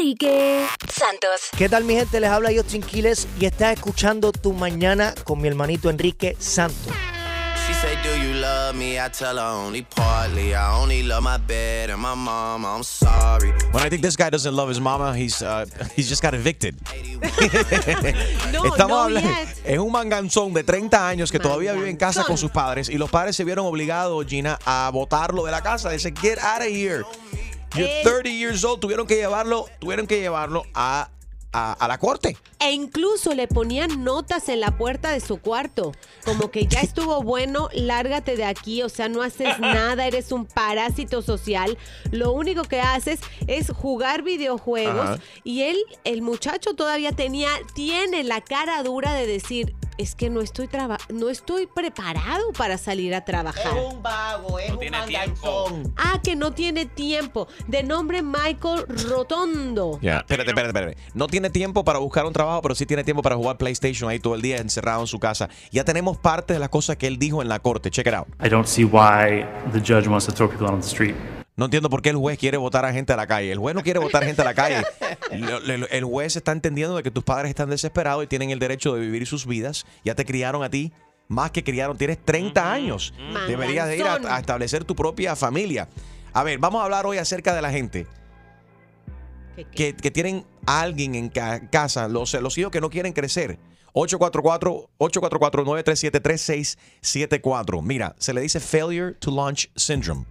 Enrique Santos. ¿Qué tal mi gente? Les habla Justin Quiles y estás escuchando Tu Mañana con mi hermanito Enrique Santos. She say, Do you love me? I tell her only partly. I only love my bed and my mom. I'm sorry. Bueno, I think this guy doesn't love his mama. He's, uh, he's just got evicted. No, Estamos no hablando. yet. Es un manganzón de 30 años que todavía vive en casa con sus padres y los padres se vieron obligados, Gina, a botarlo de la casa. Dice, get out of here. You're Eh. 30 years old. Tuvieron que llevarlo, tuvieron que llevarlo a, a, a la corte. E incluso le ponían notas en la puerta de su cuarto, como que ya estuvo bueno, lárgate de aquí, o sea, no haces nada, eres un parásito social. Lo único que haces es jugar videojuegos Ajá. y él, el muchacho todavía tenía, tiene la cara dura de decir, es que no estoy traba no estoy preparado para salir a trabajar. un vago, es un manganzón. Ah, que no tiene tiempo. De nombre Michael Rotondo. Ya, espérate, espérate, espérate. No tiene tiempo para buscar un trabajo, pero sí tiene tiempo para jugar PlayStation ahí todo el día encerrado en su casa. Ya tenemos parte de las cosas que él dijo en la corte. Check it out. I don't see why the judge wants to throw people out on the street. No entiendo por qué el juez quiere votar a gente a la calle. El juez no quiere votar gente a la calle. El juez está entendiendo de que tus padres están desesperados y tienen el derecho de vivir sus vidas. Ya te criaron a ti, más que criaron. Tienes 30 años. Deberías de ir a, a establecer tu propia familia. A ver, vamos a hablar hoy acerca de la gente ¿Qué, qué? que, que tienen a alguien en ca- casa, los, los hijos que no quieren crecer. 844-849-373674. Mira, se le dice failure to launch syndrome,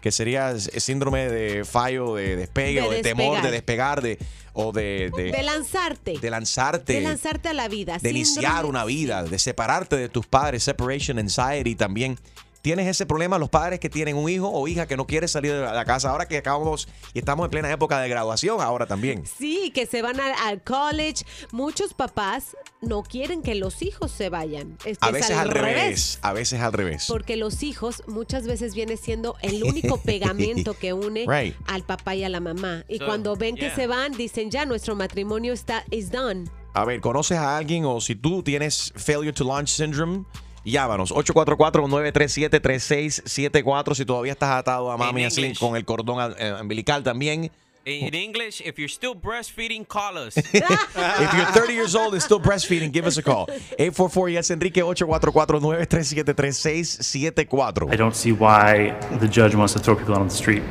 que sería el síndrome de fallo de despegue De o de temor de despegar de, o de, de, De lanzarte. de lanzarte. De lanzarte a la vida. de iniciar Síndrome- una vida, de separarte de tus padres, separation anxiety también. ¿Tienes ese problema los padres que tienen un hijo o hija que no quiere salir de la casa? Ahora que acabamos y estamos en plena época de graduación, ahora también. Sí, que se van al, al college. Muchos papás no quieren que los hijos se vayan. Es que A es veces al revés, a veces al revés. Porque los hijos muchas veces viene siendo el único pegamento que une Right. al papá y a la mamá. Y So, cuando ven que se van, dicen ya, nuestro matrimonio está is done. A ver, ¿conoces a alguien o si tú tienes failure to launch syndrome? Llámanos, 844-937-3674 si todavía estás atado a mami así con el cordón eh, umbilical también. In English, if you're still breastfeeding, call us. If you're 30 years old and still breastfeeding, give us a call. 844 yes Enrique 844-937-3674. I don't see why the judge wants to throw people out on the street.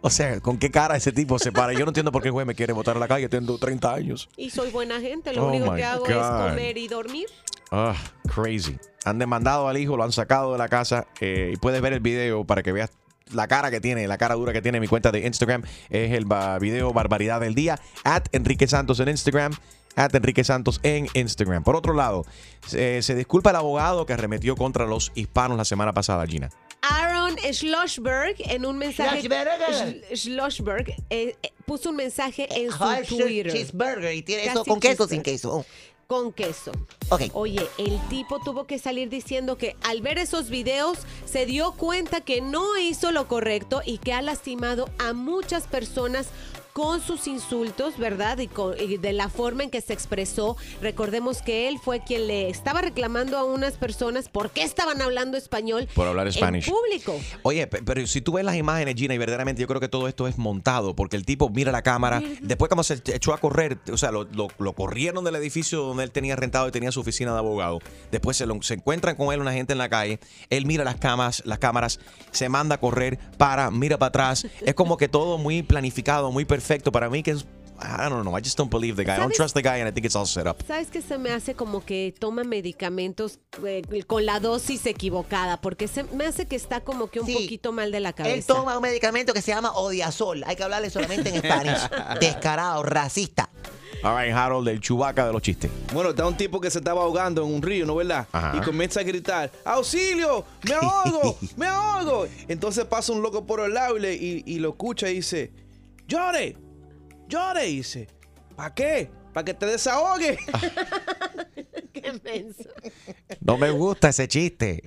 O sea, ¿con qué cara ese tipo se para? Yo no entiendo por qué el juez me quiere botar a la calle, tengo 30 años. Y soy buena gente, lo Oh único que hago es God. comer y dormir. Ah, crazy. Han demandado al hijo, lo han sacado de la casa eh, y puedes ver el video para que veas la cara que tiene, la cara dura que tiene en mi cuenta de Instagram. Es el ba- video Barbaridad del Día. At Enrique Santos en Instagram. At Enrique Santos en Instagram. Por otro lado, se, se disculpa el abogado que arremetió contra los hispanos la semana pasada, Gina. Aaron Schlossberg en un mensaje Schlossberg. Sch- Schlossberg eh, eh, puso un mensaje en su Twitter cheeseburger y tiene eso con queso sin queso. Con queso. Oye, el tipo tuvo que salir diciendo que al ver esos videos se dio cuenta que no hizo lo correcto y que ha lastimado a muchas personas con sus insultos, ¿verdad? Y, con- y de la forma en que se expresó. Recordemos que él fue quien le estaba reclamando a unas personas por qué estaban hablando español Por hablar en público. Oye, pe- pero si tú ves las imágenes, Gina, y verdaderamente yo creo que todo esto es montado, porque el tipo mira la cámara, después como se echó a correr, o sea, lo, lo- lo corrieron del edificio donde él tenía rentado y tenía su oficina de abogado, después se, lo- se encuentran con él una gente en la calle, él mira las cámaras, las cámaras, se manda a correr, para, mira para atrás, es como que todo muy planificado, muy perfecto, para mí que es... I don't know. I just don't believe the guy. I don't trust the guy, and I think it's all set up. ¿Sabes qué se me hace como que toma medicamentos eh, con la dosis equivocada? Porque se me hace que está como que un Sí. poquito mal de la Él cabeza. toma un medicamento que se llama Odiazol. Hay que hablarle solamente en español. Descarado, racista. All right, Harold, el chubaca de los chistes. Bueno, está un tipo que se estaba ahogando en un río, ¿no verdad? Ajá. Y comienza a gritar, ¡auxilio! ¡Me ahogo! ¡Me ahogo! Entonces pasa un loco por el lado y, le- y- y lo escucha y dice, ¡llore! ¡llore! Y dice, ¿para qué? ¿Para que te desahogue? Qué menso. No me gusta ese chiste.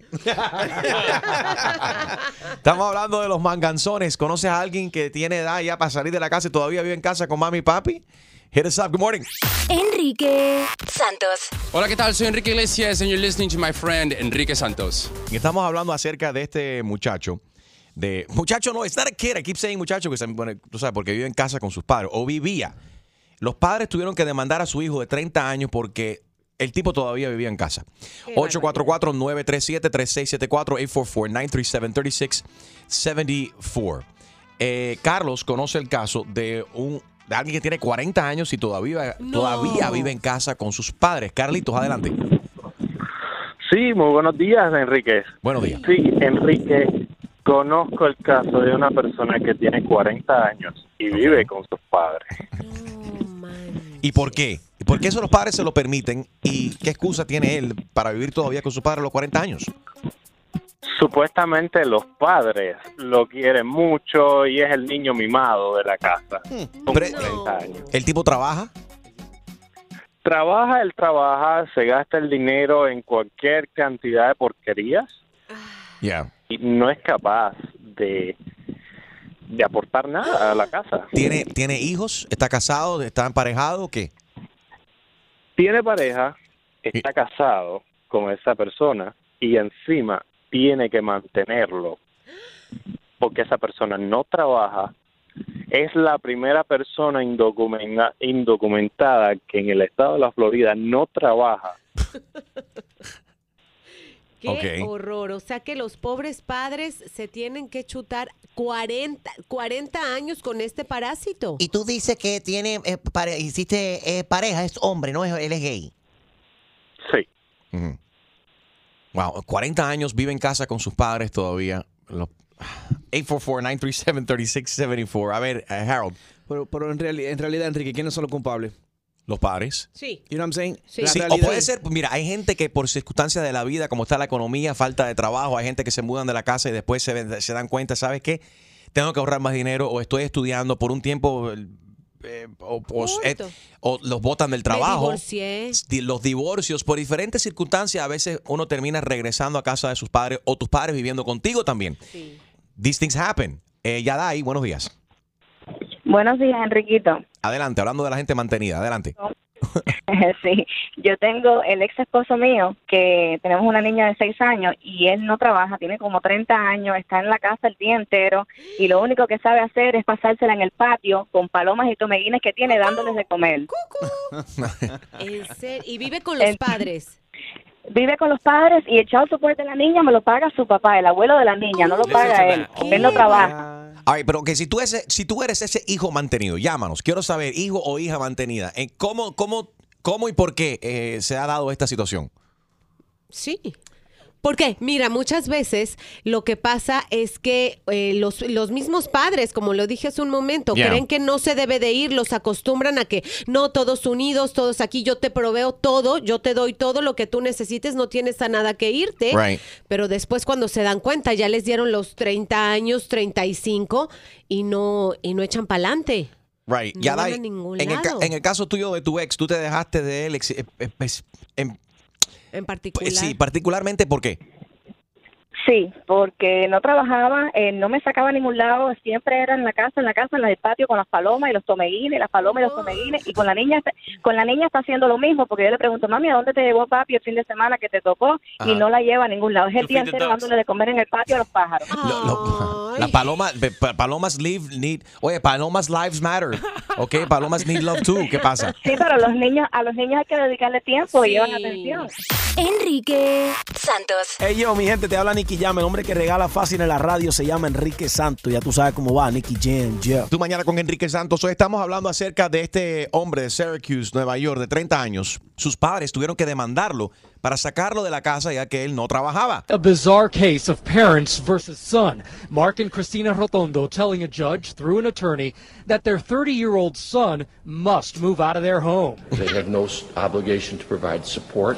Estamos hablando de los manganzones. ¿Conoces a alguien que tiene edad ya para salir de la casa y todavía vive en casa con mami y papi? Hit us up. Good morning. Enrique Santos. Hola, ¿qué tal? Soy Enrique Iglesias and you're listening to my friend Enrique Santos. Y estamos hablando acerca de este muchacho. De, muchacho no, it's not a kid. I keep saying muchacho, because, bueno, tú sabes, porque vive en casa con sus padres. O vivía. Los padres tuvieron que demandar a su hijo de 30 años porque el tipo todavía vivía en casa. Qué 844-937-3674, 844-844-3674. Eh, Carlos conoce el caso de un de alguien que tiene 40 años y todavía, No. todavía vive en casa con sus padres. Carlitos, adelante. Sí, muy buenos días, Enrique. Buenos días. Sí, Enrique, conozco el caso de una persona que tiene 40 años y vive con sus padres. ¿Y por qué? ¿Y ¿Por qué eso los padres se lo permiten? ¿Y qué excusa tiene él para vivir todavía con su padre a los 40 años? Supuestamente los padres lo quieren mucho y es el niño mimado de la casa. Con Pre- 40 años. ¿El tipo trabaja? Trabaja, él trabaja, se gasta el dinero en cualquier cantidad de porquerías Ya. No es capaz de, de aportar nada a la casa. ¿Tiene, ¿Tiene hijos? ¿Está casado? ¿Está emparejado? o ¿Qué? tiene pareja, está casado con esa persona y encima tiene que mantenerlo porque esa persona no trabaja. Es la primera persona indocumenta- indocumentada que en el estado de la Florida no trabaja. Qué Ok. horror. O sea que los pobres padres se tienen que chutar 40, 40 años con este parásito. Y tú dices que tiene, eh, pare- hiciste eh, pareja, es hombre, ¿no? Es- Él es gay. Sí. Wow, 40 años, vive en casa con sus padres todavía. Los- 844-937-3674. A ver, eh, Harold, Pero, pero en, reali- en realidad, Enrique, ¿quiénes son los culpables? Los padres. Sí. You know what I'm saying? Sí. O puede ser, pues, mira, hay gente que por circunstancias de la vida, como está la economía, falta de trabajo, hay gente que se mudan de la casa y después se, ven- se dan cuenta, ¿sabes qué? Tengo que ahorrar más dinero o estoy estudiando por un tiempo eh, o, eh, o los botan del trabajo. Los divorcios, por diferentes circunstancias, a veces uno termina regresando a casa de sus padres o tus padres viviendo contigo también. Sí. These things happen. Eh, Yadai, buenos días. Buenos días, Enriquito. Adelante, hablando de la gente mantenida, adelante. sí, yo tengo el ex esposo mío que tenemos una niña de 6 años y él no trabaja, tiene como 30 años, está en la casa el día entero y lo único que sabe hacer es pasársela en el patio con palomas y tomeguines que tiene dándoles de comer. Y vive con los padres. Vive con los padres y el chavo soporte de la niña me lo paga su papá, el abuelo de la niña, no lo paga él. Él no trabaja. A ver, pero que si tú, ese, si tú eres ese hijo mantenido, llámanos. Quiero saber, hijo o hija mantenida, eh, ¿cómo, cómo, ¿cómo y por qué eh, se ha dado esta situación? Sí. ¿Por qué? Mira, muchas veces lo que pasa es que eh, los, los mismos padres, como lo dije hace un momento, Yeah. creen que no se debe de ir, los acostumbran a que no, todos unidos, todos aquí, yo te proveo todo, yo te doy todo lo que tú necesites, no tienes a nada que irte. Right. Pero después cuando se dan cuenta, ya les dieron los 30 años, 35 y no, y no echan pa'lante. Right. No Yadai, van a ningún en, el, lado. en el caso tuyo de tu ex, tú te dejaste de él, ex- eh, eh, pues, en- En particular. pues, sí, particularmente, ¿por qué? Sí, porque no trabajaba, eh, no me sacaba a ningún lado, siempre era en la casa, en la casa, en el patio con las palomas y los tomeguines, las palomas y los tomeguines, y con la niña, está- con la niña está haciendo lo mismo, porque yo le pregunto, mami, ¿a dónde te llevó papi el fin de semana que te tocó? Ajá. Y no la lleva a ningún lado, es el día entero dándole de comer en el patio a los pájaros. Lo- lo- las palomas, live, need, oye, palomas lives matter, ¿ok? Palomas need love too, ¿qué pasa? Sí, pero los niños, a los niños hay que dedicarle tiempo y llevan atención. Enrique Santos. Hey yo, mi gente, te habla Nicky Jam. El hombre que regala fácil en la radio se llama Enrique Santos. Ya tú sabes cómo va, Nicky Jam, yeah. Tú mañana con Enrique Santos. Hoy estamos hablando acerca de este hombre de Syracuse, Nueva York, de 30 años. Sus padres tuvieron que demandarlo para sacarlo de la casa ya que él no trabajaba. A bizarre case of parents versus son. Mark and Christina Rotondo telling a judge through an attorney that their 30 year old son must move out of their home. They have no obligation to provide support.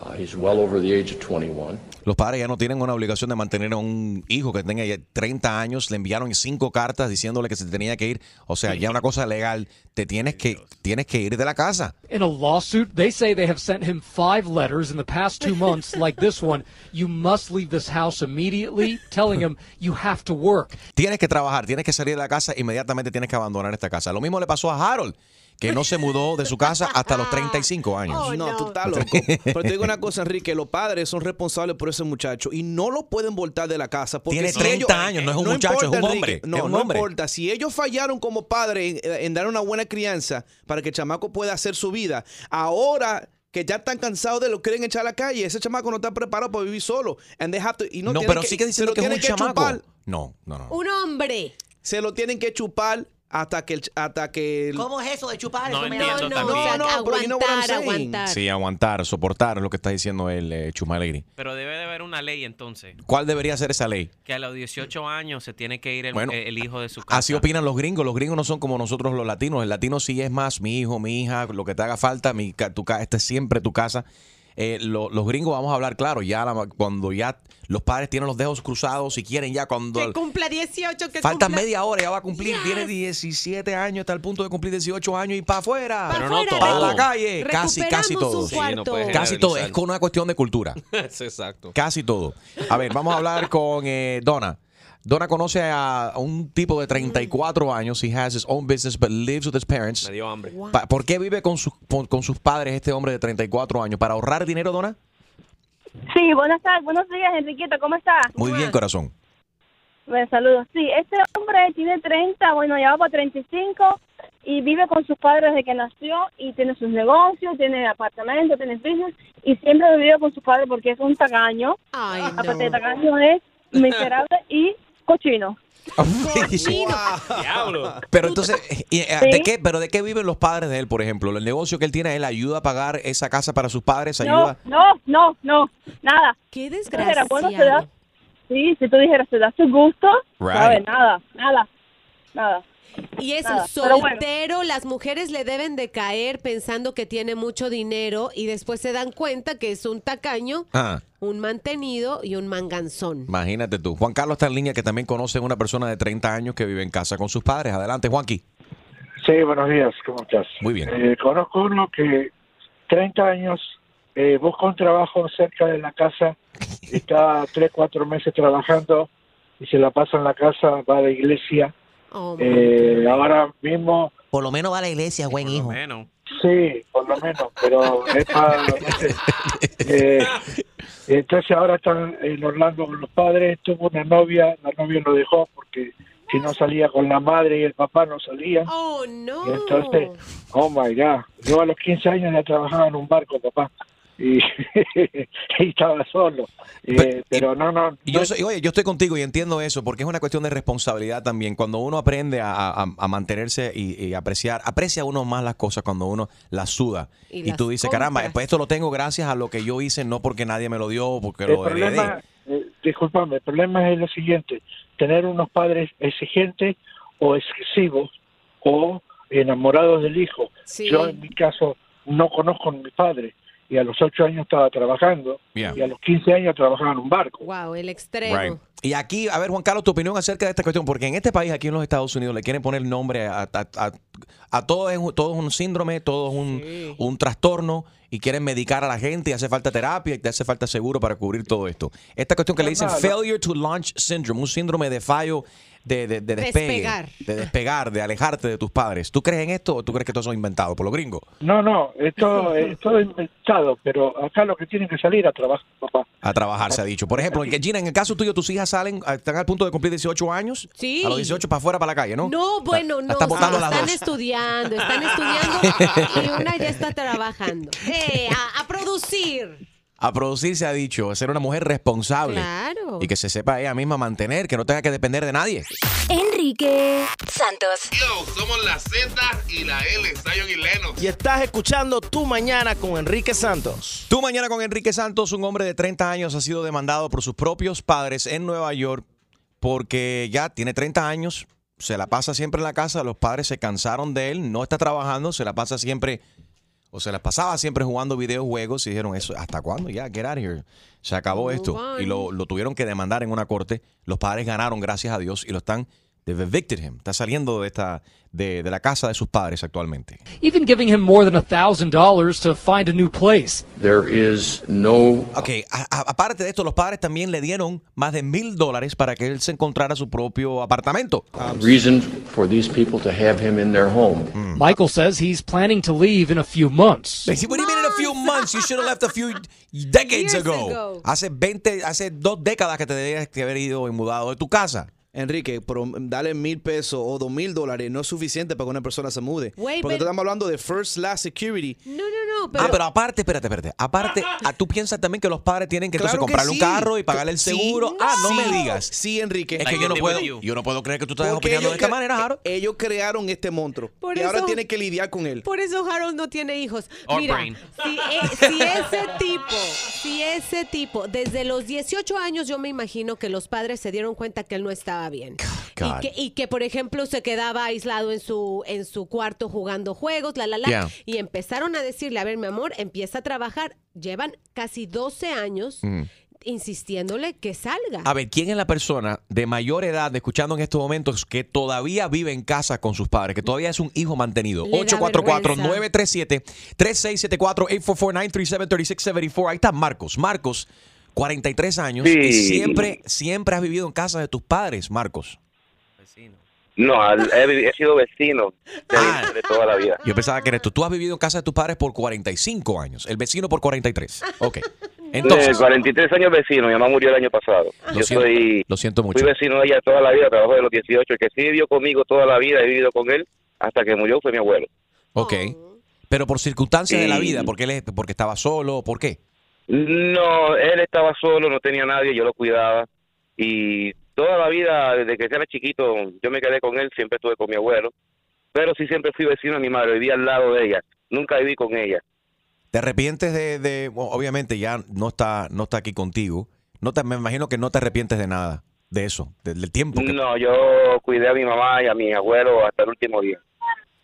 Uh, he's well over the age of 21. Los padres ya no tienen una obligación de mantener a un hijo que tenga ya 30 años. Le enviaron cinco cartas diciéndole que se tenía que ir. O sea, ya una cosa legal. Te tienes que, tienes que ir de la casa. In a lawsuit, they say they have sent him five letters in the past two months, like this one. You must leave this house immediately, telling him you have to work. Tienes que trabajar, tienes que salir de la casa, inmediatamente tienes que abandonar esta casa. Lo mismo le pasó a Harold, que no se mudó de su casa hasta los 35 años. Oh, no, tú estás loco. Pero te digo una cosa, Enrique, los padres son responsables por ese muchacho y no lo pueden voltar de la casa. Porque Tiene si 30 ellos- años, no es un muchacho, es un Enrique, hombre, No, es un no hombre. importa. Si ellos fallaron como padres en, en dar una buena crianza para que el chamaco pueda hacer su vida, ahora que ya están cansados de lo que quieren echar a la calle, ese chamaco no está preparado para vivir solo. And they have to- y no, No, tienen pero que- diciendo lo que es un tienen chamaco. chupar. No, no, no. Un hombre. Se lo tienen que chupar hasta que el, hasta que el- ¿Cómo es eso de chupar? No Eso entiendo No, no, pero you know what I'm aguantar, saying. aguantar. Sí, aguantar, soportar es lo que está diciendo el eh, Chumalegri. Pero debe de haber una ley entonces. ¿Cuál debería ser esa ley? Que a los 18 años se tiene que ir el, Bueno, el hijo de su casa. Así opinan los gringos. Los gringos no son como nosotros los latinos. El latino sí es más mi hijo, mi hija, lo que te haga falta. Mi, ca- tu, ca- esta es siempre tu casa. Eh, lo- los gringos, vamos a hablar claro, ya la- cuando ya los padres tienen los dedos cruzados y quieren ya cuando... Que cumpla 18, que Falta cumpla... media hora, ya va a cumplir, tiene 17 años, está al punto de cumplir 18 años y para afuera. Pa' Pero no afuera, para todo. la calle, casi, casi todo. Sí, no Casi todo, es con una cuestión de cultura. Exacto. Casi todo. A ver, vamos a hablar con eh, Donna. Donna conoce a un tipo de 34 años. He has his own business but lives with his parents. Me dio hambre. Pa- ¿Por qué vive con sus, con, con sus padres este hombre de 34 años? ¿Para ahorrar dinero, Donna? Sí, buenas tardes, buenos días, Enriquito, ¿cómo estás? Muy bien, corazón. Bueno, saludos. Sí, este hombre tiene 30, bueno, ya va por 35 y vive con sus padres desde que nació y tiene sus negocios, tiene apartamento, tiene business y siempre ha vivido con sus padres porque es un tagaño. Ay, Aparte de no. tagaño es miserable y cochino. Diablo. Pero entonces, y, eh, Sí. ¿de qué, pero ¿de qué viven los padres de él, por ejemplo? El negocio que él tiene, él ayuda a pagar esa casa para sus padres, No, ayuda. no, no, no, nada. Qué desgraciado. sí, si tú dijeras, se da su gusto, Right. ¿sabes? Nada, nada, nada. Y es Nada, pero bueno. soltero, las mujeres le deben de caer pensando que tiene mucho dinero y después se dan cuenta que es un tacaño, Ah, un mantenido y un manganzón. imagínate tú. Juan Carlos está en línea que también conoce a una persona de 30 años que vive en casa con sus padres. Adelante, Juanqui. Sí, buenos días, ¿cómo estás? Muy bien. Eh, conozco uno que 30 años eh, busca un trabajo cerca de la casa, está 3, 4 meses trabajando y se la pasa en la casa, va a la iglesia. Oh, Eh, ahora mismo, Por lo menos va a la iglesia, buen hijo. Sí, por lo menos, pero es para... eh, entonces ahora están en Orlando con los padres, tuvo una novia, la novia lo dejó porque si no salía con la madre y el papá no salían. Oh, no. Y entonces, oh my God, yo a los 15 años ya trabajaba en un barco, papá, y, y estaba solo. Eh, pero no, no, Y yo, soy- oye, yo estoy contigo y entiendo eso porque es una cuestión de responsabilidad también. Cuando uno aprende a, a- a mantenerse y, y apreciar, aprecia uno más las cosas cuando uno las suda. Y Y, las tú dices, caramba, pues esto lo tengo gracias a lo que yo hice, no porque nadie me lo dio o porque el lo heredé. problema, eh, discúlpame, el problema es lo siguiente, tener unos padres exigentes o excesivos o enamorados del hijo. Sí. Yo en mi caso no conozco a mi padre y a los 8 años estaba trabajando Yeah. y a los 15 años trabajaba en un barco. Wow, el extremo. Right. Y aquí, a ver, Juan Carlos, tu opinión acerca de esta cuestión, porque en este país, aquí en los Estados Unidos, le quieren poner nombre a, a- a- a todo, es, un- todo es un síndrome, todo es un, un trastorno, y quieren medicar a la gente, y hace falta terapia, y te hace falta seguro para cubrir todo esto. Esta cuestión que le dicen Normal. failure to launch syndrome, un síndrome de fallo de, de, de despegue, Despegar. de despegar, de alejarte de tus padres. ¿Tú crees en esto o tú crees que todo eso es inventado por los gringos? No, no, es todo, es todo inventado, pero acá lo que tienen que salir a trabajar, papá. A trabajar, se ha dicho. Por ejemplo, en que, Gina, en el caso tuyo, tus hijas salen, están al punto de cumplir 18 años. Sí. A los 18 para afuera, para la calle, ¿no? No, bueno, La- la no. están sí, botando las están dos. estudiando, están estudiando y una ya está trabajando. ¡Eh! A, a producir. A producir se ha dicho, ser una mujer responsable. Claro. Y que se sepa ella misma mantener, que no tenga que depender de nadie. Enrique Santos. Yo, somos la Z y la L, Zion y Lennox. Y estás escuchando Tu Mañana con Enrique Santos. Tú mañana con Enrique Santos, un hombre de 30 años, ha sido demandado por sus propios padres en Nueva York porque ya tiene 30 años, se la pasa siempre en la casa, los padres se cansaron de él, no está trabajando, se la pasa siempre, o se la pasaba siempre jugando videojuegos y dijeron, eso, ¿hasta cuándo? Ya, get out of here. Se acabó esto. Y lo, lo tuvieron que demandar en una corte. Los padres ganaron, gracias a Dios, y lo están They've evicted him. Está saliendo de esta de, de la casa de sus padres actualmente. even giving him more than $1,000 to find a new place. There is no Ok, a- a- aparte de esto, los padres también le dieron más de mil dólares para que él se encontrara su propio apartamento. reason for these people to have him in their home. Michael says he's planning to leave in a few months. They say, what do you mean in a few months? You should have left a few decades ago. ago. Hace 20, hace dos décadas que te debías que haber ido y mudado de tu casa. Enrique, pero dale mil pesos o dos mil dólares no es suficiente para que una persona se mude. Porque pero- estamos hablando de First Last Security. No, no, no, pero, ah, pero aparte, espérate, espérate. Aparte, ah, tú piensas también que los padres tienen que entonces Claro comprarle sí. un carro y pagarle el Sí. seguro. ah, no Sí. me digas. Sí, Enrique. Es que yo no puedo, yo no puedo creer que tú estás Porque opinando de esta manera, Harold. Ellos crearon este monstruo. Por y ahora tienen que lidiar con él. Por eso Harold no tiene hijos. Or Mira, brain. si, e- si ese tipo, si ese tipo, desde los 18 años yo me imagino que los padres se dieron cuenta que él no estaba bien. Y que, y que, por ejemplo, se quedaba aislado en su, en su cuarto jugando juegos, la, la, la. Yeah. Y empezaron a decirle, a ver, mi amor, empieza a trabajar. Llevan casi 12 años Mm. insistiéndole que salga. A ver, ¿quién es la persona de mayor edad, escuchando en estos momentos, que todavía vive en casa con sus padres, que todavía es un hijo mantenido? Le da 844-937-3674-844-937-3674. Ahí está Marcos. Marcos, 43 años Sí. y siempre, siempre has vivido en casa de tus padres, Marcos. No, he, sido vecino de, de toda la vida. Yo pensaba que eres tú. Tú has vivido en casa de tus padres por 45 años, el vecino por 43. Ok. Entonces, De 43 años vecino, mi mamá murió el año pasado. Lo Yo siento, soy, lo siento mucho. fui vecino de ella toda la vida, trabajó de los 18. El que sí vivió conmigo toda la vida, he vivido con él hasta que murió fue mi abuelo. ok. Pero por circunstancias de la vida, porque él porque estaba solo, ¿por qué? No, él estaba solo, no tenía nadie, yo lo cuidaba. Y toda la vida, desde que era chiquito, yo me quedé con él, siempre estuve con mi abuelo. Pero sí siempre fui vecino de mi madre, vivía al lado de ella. Nunca viví con ella. ¿Te arrepientes de, de- bueno, obviamente ya no está, no está aquí contigo? No te, me imagino que no te arrepientes de nada, de eso, del, del tiempo que... No, yo cuidé a mi mamá y a mi abuelo hasta el último día.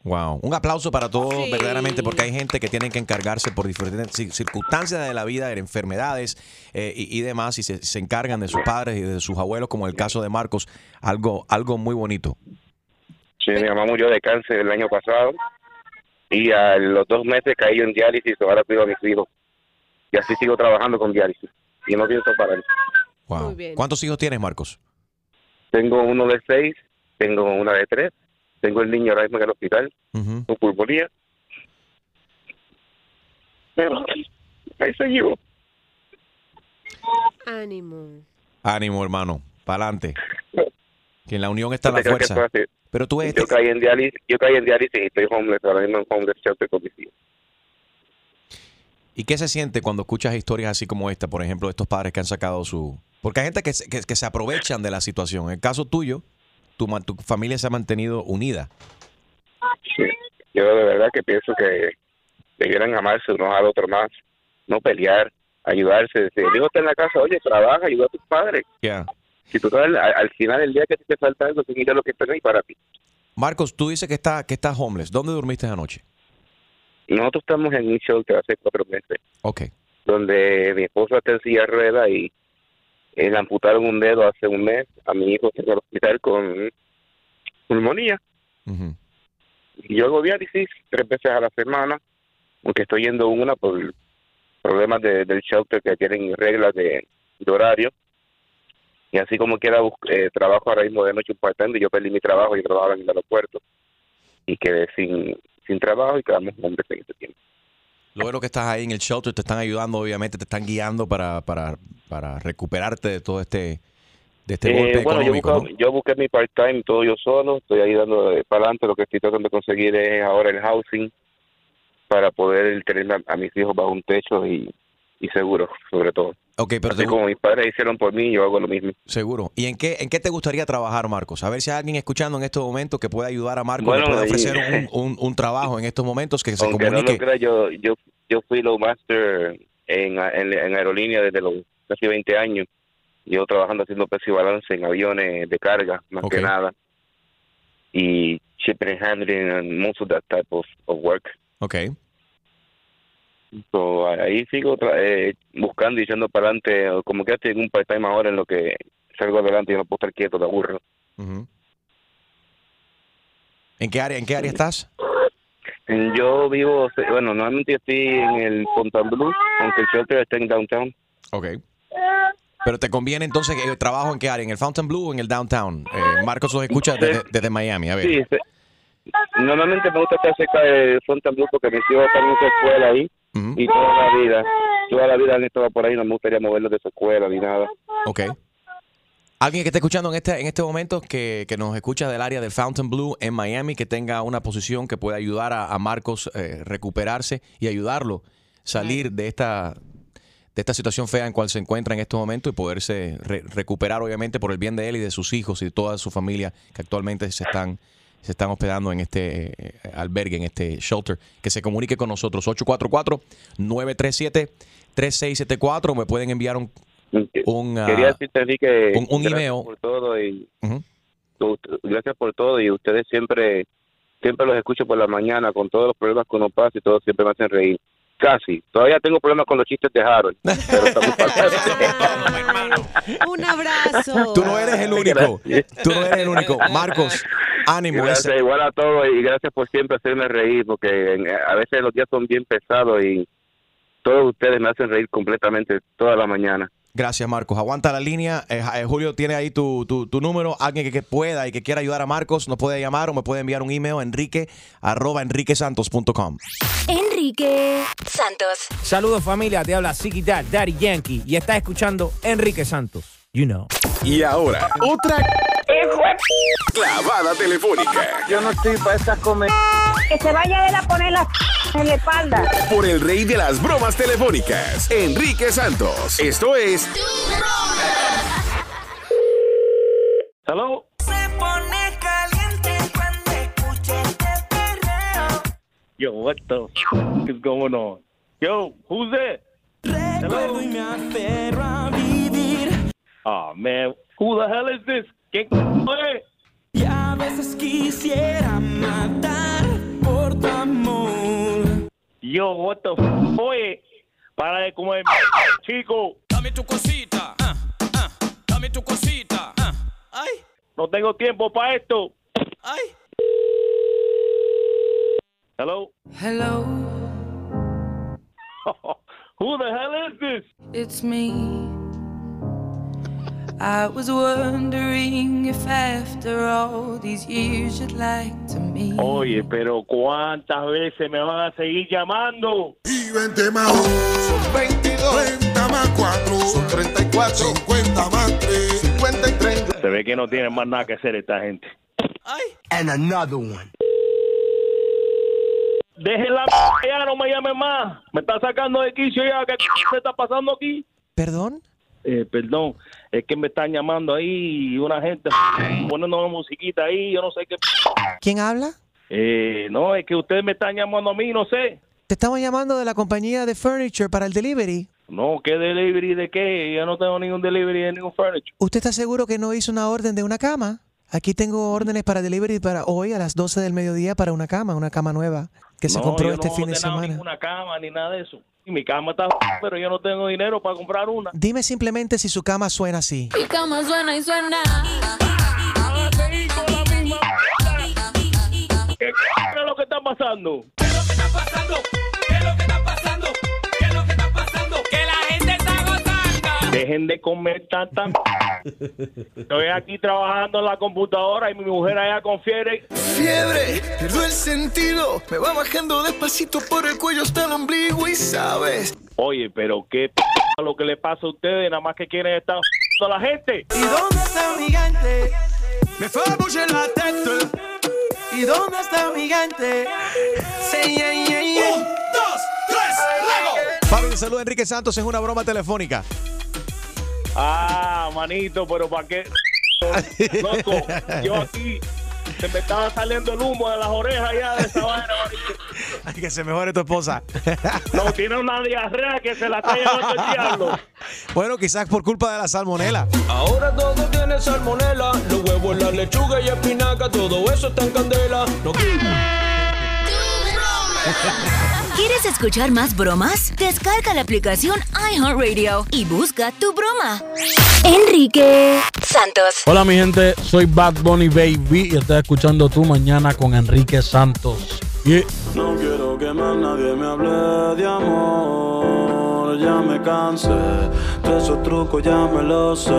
Wow. Un aplauso para todos, verdaderamente, porque hay gente que tienen que encargarse por diferentes ci- circunstancias de la vida, de enfermedades eh, y, y demás, y se, se encargan de sus padres y de sus abuelos, como el caso de Marcos, algo, algo muy bonito. Sí, mi mamá murió de cáncer el año pasado y a los dos meses caí en diálisis, ahora cuido a mis hijos. Y así sigo trabajando con diálisis y no pienso parar. Wow. ¿Cuántos hijos tienes, Marcos? Tengo uno de seis, tengo una de tres, tengo el niño ahora mismo en el hospital Ujú. con pulmonía. Pero ahí seguimos. Ánimo. Ánimo, hermano, para adelante. Que en la unión está ¿No la fuerza. Pero tú ves, Yo caí en diálisis, yo caí en diálisis y estoy homeless, ahora mismo en homeless shelter con mis hijos. ¿Y qué se siente cuando escuchas historias así como esta, por ejemplo, de estos padres que han sacado su... Porque hay gente que, se- que, que se aprovechan de la situación. En el caso tuyo, tu, tu familia se ha mantenido unida. Sí. Yo de verdad que pienso que debieran amarse unos al otro más, no pelear, ayudarse. Si el hijo está en la casa, oye, trabaja, ayuda a tus padres. Ya. Si tú al, al final del día que te falta algo, tú mira lo que tenés para ti. Marcos, tú dices que, está, que estás homeless. ¿Dónde dormiste anoche? Nosotros estamos en un shelter hace cuatro meses, Ok. donde mi esposa está en silla de ruedas y eh, le amputaron un dedo hace un mes. A mi hijo está en el hospital con pulmonía. Y yo hago diálisis tres veces a la semana, aunque estoy yendo una por problemas de- del shelter que tienen reglas de, de horario. Y así como quiera, eh, trabajo ahora mismo de noche un y yo perdí mi trabajo, yo trabajaba en el aeropuerto y quedé sin, sin trabajo y quedamos hombres en ese tiempo. Luego que estás ahí en el shelter, te están ayudando, obviamente, te están guiando para, para, para recuperarte de todo este, de este Eh, golpe bueno, yo, económico. buscaba- yo busqué mi part-time todo yo solo, estoy ahí dando para adelante, lo que estoy tratando de conseguir es ahora el housing para poder tener a, a mis hijos bajo un techo y, y seguro, sobre todo. Ok, pero Así te- como mis padres hicieron por mí, yo hago lo mismo. Seguro. ¿Y en qué, en qué te gustaría trabajar, Marcos? A ver si hay alguien escuchando en estos momentos que pueda ayudar a Marcos, Bueno, le ofrecer un, un- un trabajo en estos momentos que se Aunque no comunique. lo crea, yo, yo, yo fui low master en, en, en aerolínea desde los casi 20 años. Llevo trabajando haciendo peso y balance en aviones de carga, más que nada. Y shipping and handling and most of that type of, of work. Ok. So, ahí sigo eh, buscando y echando para adelante. Como que estoy en un part-time ahora en lo que salgo adelante y no puedo estar quieto, te aburro. Ujú. ¿En qué área, en qué área estás? Yo vivo, bueno, normalmente estoy en el Fontainebleau, aunque el shelter está en downtown. Ok. Pero te conviene entonces que trabajo en qué área, en el Fountain Blue o en el downtown. Eh, Marcos los escucha desde, desde Miami, a ver. Sí, sí. normalmente me gusta estar cerca de Fontainebleau porque mis hijos están en esa escuela ahí y toda la vida, toda la vida han estado por ahí, no me gustaría moverlos de esa escuela ni nada. Ok. Alguien que esté escuchando en este, en este momento, que, que nos escucha del área del Fountain Blue en Miami, que tenga una posición que pueda ayudar a, a Marcos eh, recuperarse y ayudarlo salir de esta de esta situación fea en cual se encuentra en estos momentos y poderse re- recuperar obviamente por el bien de él y de sus hijos y de toda su familia que actualmente se están se están hospedando en este eh, albergue, en este shelter, que se comunique con nosotros 844-937-3674. Me pueden enviar un, un, ah, Quería decirte, Enrique, un- un gracias email. por todo y gracias por todo y ustedes siempre, siempre los escucho por la mañana con todos los problemas que uno pasa y todos siempre me hacen reír. Casi. Todavía tengo problemas con los chistes de Harold. Pero estamos Un abrazo. Tú no eres el único. Tú no eres el único. Marcos, ánimo. Gracias, igual a todos y gracias por siempre hacerme reír porque en- a veces los días son bien pesados y todos ustedes me hacen reír completamente toda la mañana. Gracias, Marcos. Aguanta la línea. Eh, eh, Julio tiene ahí tu, tu, tu número. Alguien que, que pueda y que quiera ayudar a Marcos nos puede llamar o me puede enviar un email enrique arroba enriquesantos.com. Enrique Santos. Saludos familia, te habla Dad, Daddy Yankee y estás escuchando Enrique Santos. You know. Y ahora, otra clavada telefónica Yo no estoy para esas comer. Que se vaya él a poner la en la espalda. por el rey de las bromas telefónicas, Enrique Santos. Esto es Hello. Se pone Yo, what the f- is going on? Yo, who's there? Recuerdo y me aferro a vivir. Oh man, who the hell is this? ¿Quién es? Y a veces quisiera matar por tu amor. Yo, what the f- Oye, para de comer, chico. Dame tu cosita. ah, ah, dame tu cosita. ah. Ay, No tengo tiempo para esto. ay. Hello. Hello, Who the hell is this? it's me. I was wondering if after all these years you'd like to meet. Oye, pero ¿cuántas veces me van a seguir llamando? Y 20 más 1 son 22. 30 más 4 son 34. 50 más 3, 53. Se ve que no tienen más nada que hacer esta gente. And another one. Déjenla ya, no me llamen más. Me está sacando de quicio ya. ¿Qué se está pasando aquí? ¿Perdón? Eh, perdón, es que me están llamando ahí y una gente poniendo una musiquita ahí, yo no sé qué. ¿Quién habla? Eh, no, es que ustedes me están llamando a mí, no sé. Te estamos llamando de la compañía de furniture para el delivery. No, ¿qué delivery de qué? Yo no tengo ningún delivery de ningún furniture. ¿Usted está seguro que no hizo una orden de una cama? Aquí tengo órdenes para delivery para hoy a las 12 del mediodía para una cama, una cama nueva que se No, compró yo este no fin de semana. ninguna cama ni nada de eso. Y mi cama está, pero yo no tengo dinero para comprar una. Dime simplemente si su cama suena así. Mi cama suena y suena. ¿Qué es lo que está pasando? Que Dejen de comer tanta. Estoy aquí trabajando en la computadora y mi mujer allá con fiebre. Fiebre, pierdo el sentido. Me va bajando despacito por el cuello hasta el ombligo y sabes. Oye, pero qué p lo que le pasa a ustedes, nada más que quieren estar a la gente. ¿Y dónde está mi gigante? Me fue a la tête. ¿Y dónde está mi gigante? Sí, yeah, yeah, yeah. Un, dos, tres, luego. Fabi, saluda a Enrique Santos en una broma telefónica. Ah, manito, pero ¿para qué? Loco, yo aquí se me estaba saliendo el humo de las orejas ya de esa vaina. Ay, que se mejore tu esposa. No, tiene una diarrea que se la está llevando el diablo. bueno, quizás por culpa de la salmonela. Ahora todo tiene salmonela, los huevos, la lechuga y espinaca, todo eso está en candela. No- ¿Quieres escuchar más bromas? Descarga la aplicación iHeartRadio y busca tu broma. Enrique Santos. Hola mi gente, soy Bad Bunny Baby y estás escuchando tú mañana con Enrique Santos. Yeah. No quiero que más nadie me hable de amor, ya me cansé. De esos trucos ya me lo sé,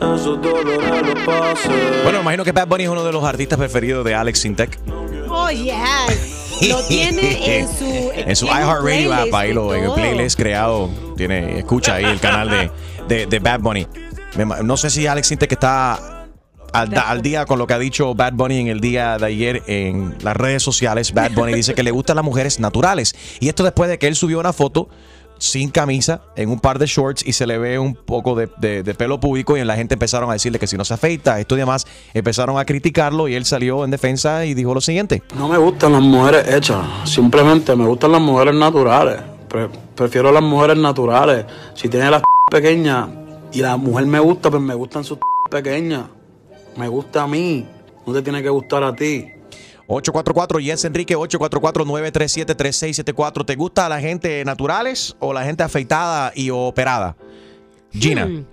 esos dolores los pasé. Bueno, imagino que Bad Bunny es uno de los artistas preferidos de Alex Sintek. Oh, yes. Lo tiene en su... En su iHeartRadio app, ahí lo, en el playlist creado, tiene, escucha ahí el canal de, de, de Bad Bunny. No sé si Alex Sintek está al, al día con lo que ha dicho Bad Bunny en el día de ayer en las redes sociales. Bad Bunny dice que le gustan las mujeres naturales. Y esto después de que él subió una foto sin camisa, en un par de shorts y se le ve un poco de, pelo público y la gente empezaron a decirle que si no se afeita, esto y demás, empezaron a criticarlo y él salió en defensa y dijo lo siguiente. No me gustan las mujeres hechas, simplemente me gustan las mujeres naturales. Pre- prefiero las mujeres naturales. Si tiene las pequeñas y la mujer me gusta, pues me gustan sus pequeñas. Me gusta a mí, no te tiene que gustar a ti. 844 Yes Enrique 844-937-3674. ¿Te gusta la gente naturales o la gente afeitada y operada? Gina. Hmm.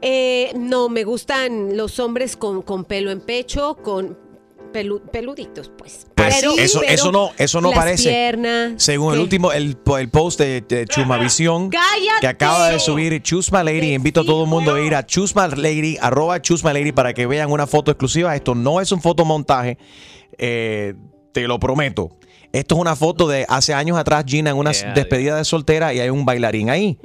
Eh, no, me gustan los hombres con, con pelo en pecho, con pelu- peluditos, pues. Pues Pero- eso, pero eso no, eso no parece. piernas, Según el último, el, el post de, de Chusmavisión, ¡Cállate! que acaba de subir Chusma Lady. Invito a todo el mundo a ir a Chusma Lady, arroba Chusma Lady, para que vean una foto exclusiva. Esto no es un fotomontaje, eh, te lo prometo. Esto es una foto de hace años atrás, Gina, en una Yeah, despedida de soltera y hay un bailarín ahí.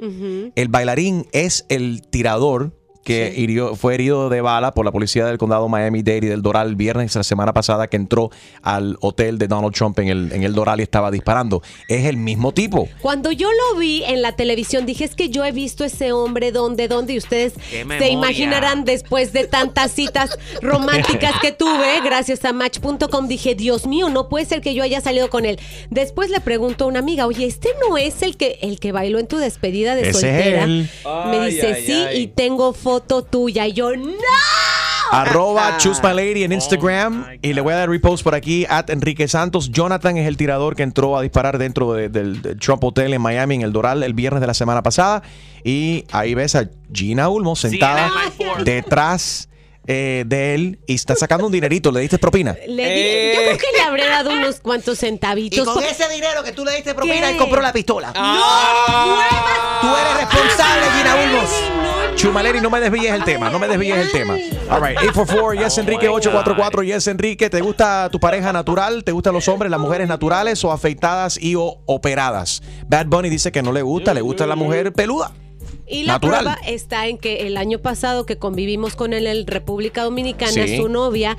El bailarín es el tirador que hirió- fue herido de bala por la policía del condado Miami-Dade y del Doral el viernes la semana pasada que entró al hotel de Donald Trump en el, en el Doral y estaba disparando. Es el mismo tipo. Cuando yo lo vi en la televisión, dije, es que yo he visto ese hombre donde, donde, y ustedes ¡Qué se imaginarán después de tantas citas románticas que tuve, gracias a Match.com, dije, Dios mío, no puede ser que yo haya salido con él. Después le pregunto a una amiga, oye, ¿este no es el que, el que bailó en tu despedida de Ese es soltera? él. Me Ay, dice, ay, sí, ay. y tengo foto tuya. Y yo, ¡no! Arroba Choose My Lady en Instagram. y le voy a dar repost por aquí. At Enrique Santos. Jonathan es el tirador que entró a disparar dentro de- del, del Trump Hotel en Miami, en el Doral, el viernes de la semana pasada. Y ahí ves a Gina Ulmo sentada detrás eh, de él y está sacando un dinerito. ¿Le diste propina? Le di- yo creo que le habré dado unos cuantos centavitos. Y con porque- ese dinero que tú le diste propina, ¿Qué? él compró la pistola. ¡No! Tú eres responsable, Gina Ulmos. Chumaleri, no me desvíes el tema, no me desvíes el tema. All right, 844, yes Enrique, 844, yes Enrique. ¿Te gusta tu pareja natural? ¿Te gustan los hombres, las mujeres naturales o afeitadas y o operadas? Bad Bunny dice que no le gusta, le gusta la mujer peluda. Y la Natural. prueba está en que el año pasado que convivimos con él en República Dominicana, Sí. su novia,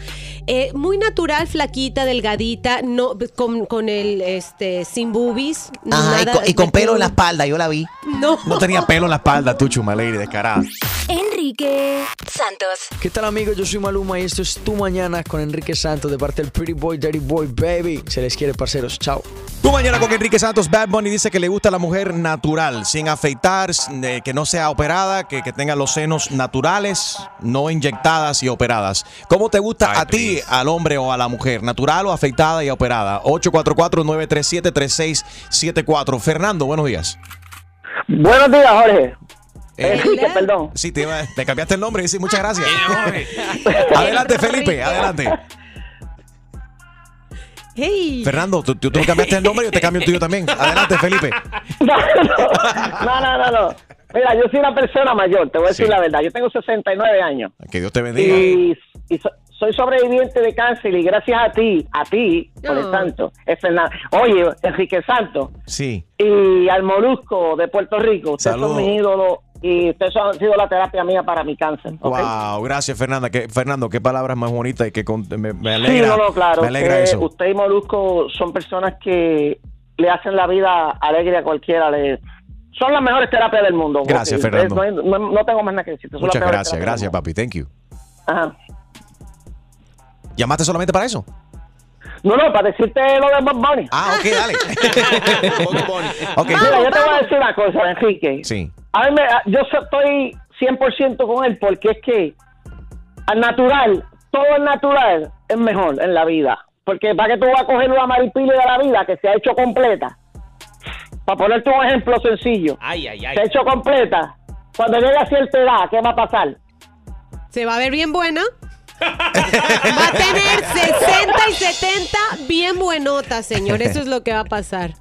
eh, muy natural, flaquita, delgadita, no, con, con el este sin boobies. Ajá, y con, y con de- pelo en la espalda, yo la vi. No. No tenía pelo en la espalda, tú, Chumaleri, descarada. Enrique Santos. ¿Qué tal amigos? Yo soy Maluma y esto es Tu Mañana con Enrique Santos de parte del Pretty Boy, Dirty Boy, Baby. Se les quiere, parceros. Chao. Tú mañana con Enrique Santos, Bad Bunny dice que le gusta la mujer natural, sin afeitar, eh, que no sea operada, que, que tenga los senos naturales, no inyectadas y operadas. ¿Cómo te gusta a ti, al hombre o a la mujer? ¿Natural o afeitada y operada? 844-937-3674. Fernando, buenos días. Buenos días, Jorge. Eh, Enrique, perdón. Sí, te, cambiaste el nombre, sí, muchas gracias. adelante, Felipe, adelante. Hey. Fernando, tú, tú, tú cambiaste el nombre, yo te cambio el tuyo también. Adelante, Felipe. No, no, no, no. Mira, yo soy una persona mayor, te voy a decir Sí. la verdad. Yo tengo 69 años Que Dios te bendiga. y, y so- soy sobreviviente de cáncer y gracias a ti, a ti, por el Oh. tanto, es Fernando. Oye, Enrique Santos Sí. y al Molusco de Puerto Rico, ustedes Saludos. son mis ídolos y ustedes han sido la terapia mía para mi cáncer. ¿ok? Wow, gracias Fernanda. Que, Fernando, qué palabras más bonitas y que con- me, me Sí, alegra. no, no, claro. me alegra usted, eso. usted y Molusco son personas que le hacen la vida alegre a cualquiera. Le, son las mejores terapias del mundo. Gracias, Fernando. No, hay- no- no tengo más nada que decir. Son las Muchas gracias, gracias papi, thank you. Ajá. ¿Llamaste solamente para eso? No, no, para decirte lo de Bob Bunny. Ah, ok, dale. Ok. Mira, yo te voy a decir una cosa, Enrique. Sí. A mí me- yo estoy 100% con él porque es que al natural, todo el natural es mejor en la vida. Porque para que tú vas a coger una maripili de la vida que se ha hecho completa. Para ponerte un ejemplo sencillo. Ay, ay, ay. Completa. Cuando llegue a cierta edad, ¿qué va a pasar? Se va a ver bien buena. Va a tener 60 y 70 bien buenotas, señor. Eso es lo que va a pasar.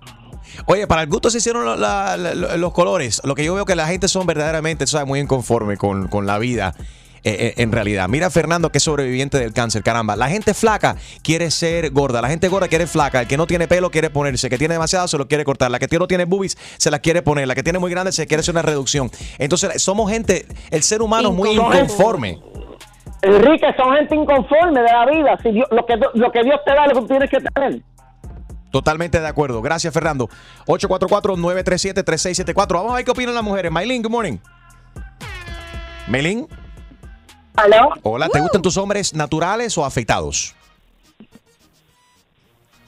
Oye, para el gusto se hicieron la- la- la- los colores. Lo que yo veo que la gente son verdaderamente, tú sabes, muy inconforme con, con la vida. Eh, eh, en realidad, mira a Fernando que es sobreviviente del cáncer, caramba. La gente flaca quiere ser gorda, la gente gorda quiere flaca, el que no tiene pelo quiere ponerse, el que tiene demasiado se lo quiere cortar, la que no tiene boobies se la quiere poner, la que tiene muy grande se quiere hacer una reducción. Entonces, somos gente, el ser humano muy inconforme. Enrique, son gente inconforme de la vida. Si Dios- lo, que, lo que Dios te da, lo que tienes que tener. Totalmente de acuerdo. Gracias, Fernando. 844-937-3674. Vamos a ver qué opinan las mujeres. Maylin, good morning. Maylin. ¿Aló? Hola, ¿te gustan tus hombres naturales o afeitados?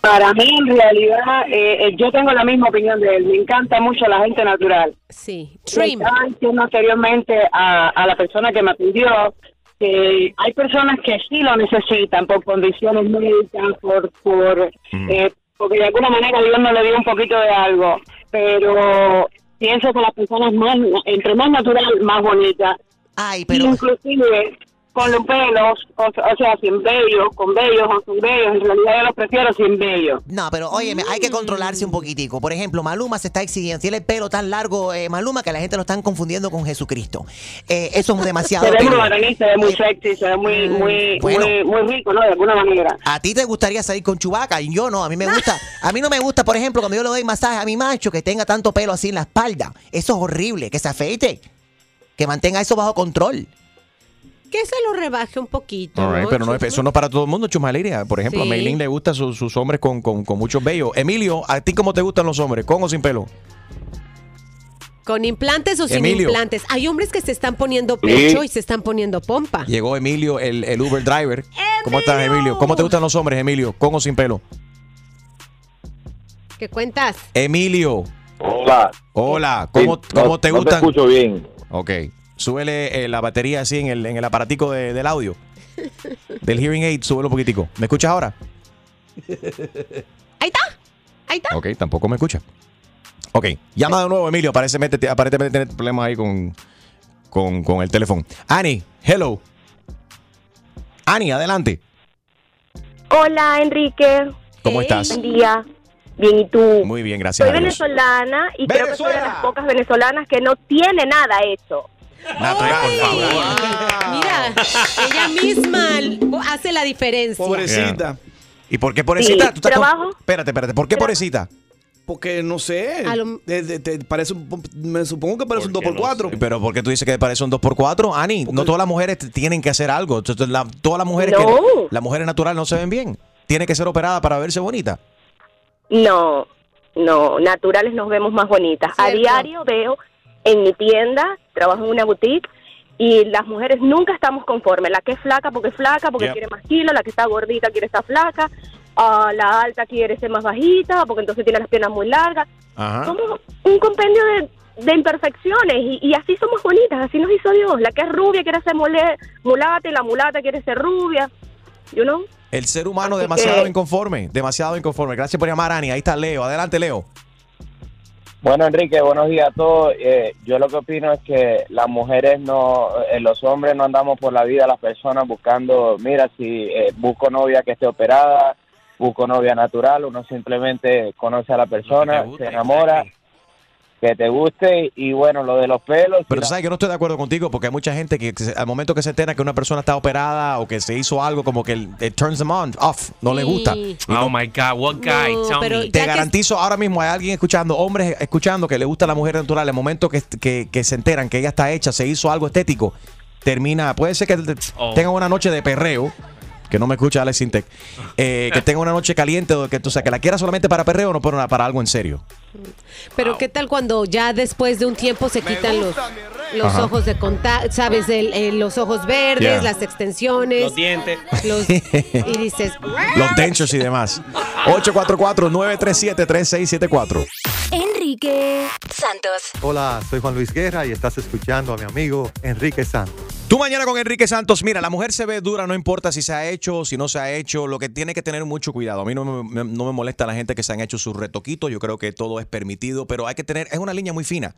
Para mí, en realidad, eh, eh, yo tengo la misma opinión de él. Me encanta mucho la gente natural. Sí, Le estaba diciendo anteriormente a, a la persona que me atendió que hay personas que sí lo necesitan por condiciones médicas, por, por eh, porque de alguna manera Dios nos le dio un poquito de algo. Pero pienso que las personas más, entre más natural, más bonitas. Ay, pero- Inclusive con los pelos, o, o sea, sin vellos, con vellos o sin vellos, en realidad yo los prefiero sin vellos. No, pero óyeme, hay que controlarse un poquitico. Por ejemplo, Maluma se está exigiendo. Tiene el pelo tan largo, eh, Maluma, que la gente lo están confundiendo con Jesucristo. Eh, eso es demasiado. Se ve muy se ve muy sexy, se ve muy, muy, Bueno. muy, muy rico, ¿no? De alguna manera. A ti te gustaría salir con Chubaca y yo no. A mí me gusta. A mí no me gusta, por ejemplo, cuando yo le doy masaje a mi macho que tenga tanto pelo así en la espalda. Eso es horrible. Que se afeite. Que mantenga eso bajo control. Que se lo rebaje un poquito. All right, ¿no? pero no es, eso no es para todo el mundo, Chumaleria. Por ejemplo, Sí. a Maylin le gustan sus, sus hombres con, con, con muchos vellos. Emilio, ¿a ti cómo te gustan los hombres? ¿Con o sin pelo? ¿Con implantes o sin Emilio. implantes? Hay hombres que se están poniendo pecho y se están poniendo pompa. Llegó Emilio, el, el Uber driver. ¿Cómo estás, Emilio? ¿Cómo te gustan los hombres, Emilio? ¿Con o sin pelo? ¿Qué cuentas? Emilio. Hola. Hola. ¿Cómo, Sí, no- cómo te no te gustan? escucho bien. Ok. Súbele eh, la batería así en el, en el aparatico de- del audio. Del hearing aid, súbelo un poquitico. ¿Me escuchas ahora? Ahí está. Ahí está. Ok, tampoco me escucha. Ok, llama de nuevo, Emilio. Aparentemente, aparentemente tiene problemas ahí con, con, con el teléfono. Annie, hello. Annie, adelante. Hola, Enrique. ¿Cómo estás? Buen día. Bien, ¿y tú? Muy bien, gracias Soy a Dios. venezolana y creo que soy de las pocas venezolanas que no tiene nada hecho. Natural, por favor. Mira, ella misma hace la diferencia. Pobrecita. ¿Y por qué pobrecita? Sí, ¿Tú estás con- trabajo. Espérate, espérate. ¿Por qué pobrecita? Porque no sé. A lo- de- de- te parece un- me supongo que parece un 2x4. Pero ¿por qué tú dices que parece un 2x4? Ani, no todas las mujeres tienen que hacer algo. La- todas las mujeres No. que las mujeres naturales no se ven bien. Tiene que ser operada para verse bonita. No, no, naturales nos vemos más bonitas. A diario veo en mi tienda, trabajo en una boutique y las mujeres nunca estamos conformes. La que es flaca porque es flaca, porque quiere más kilos, la que está gordita quiere estar flaca, ah, la alta quiere ser más bajita porque entonces tiene las piernas muy largas. Ajá. Somos un compendio de, de imperfecciones y, y así somos bonitas, así nos hizo Dios. La que es rubia quiere ser mole- mulata y la mulata quiere ser rubia. You know? El ser humano Así demasiado que- inconforme, demasiado inconforme. Gracias por llamar, Ani. Ahí está Leo. Adelante, Leo. Bueno, Enrique, buenos días a todos. Eh, yo lo que opino es que las mujeres no, eh, los hombres no andamos por la vida, las personas buscando, mira, si eh, busco novia que esté operada, busco novia natural, uno simplemente conoce a la persona, se enamora, que te guste y bueno, lo de los pelos. Pero tú sabes que no estoy de acuerdo contigo porque hay mucha gente que, al momento que se entera que una persona está operada o que se hizo algo, como que el- it turns them on, off, no le gusta. Oh no- my God, what guy? Tell me. Te garantizo, ahora mismo hay alguien escuchando, hombres escuchando que le gusta a la mujer natural. El momento que, que- que se enteran que ella está hecha, se hizo algo estético, termina. Puede ser que te- Oh. tengan una noche de perreo. Que no me escucha Alex Sintec. eh, que tenga una noche caliente, o que, o sea, que la quiera solamente para perreo, no para, para algo en serio. Pero ¿qué tal cuando ya después de un tiempo se quitan los, los Ajá. ojos de contacto, sabes, El- el- los ojos verdes, Yeah. las extensiones? Los dientes. los- y dices, Los dentures y demás. 844-937-3674. Enrique Santos. Hola, soy Juan Luis Guerra y estás escuchando a mi amigo Enrique Santos. Tú mañana con Enrique Santos. Mira, la mujer se ve dura, no importa si se ha hecho o si no se ha hecho. Lo que tiene que tener mucho cuidado. A mí no me, me- no me molesta la gente que se han hecho sus retoquitos. Yo creo que todo es permitido, pero hay que tener, es una línea muy fina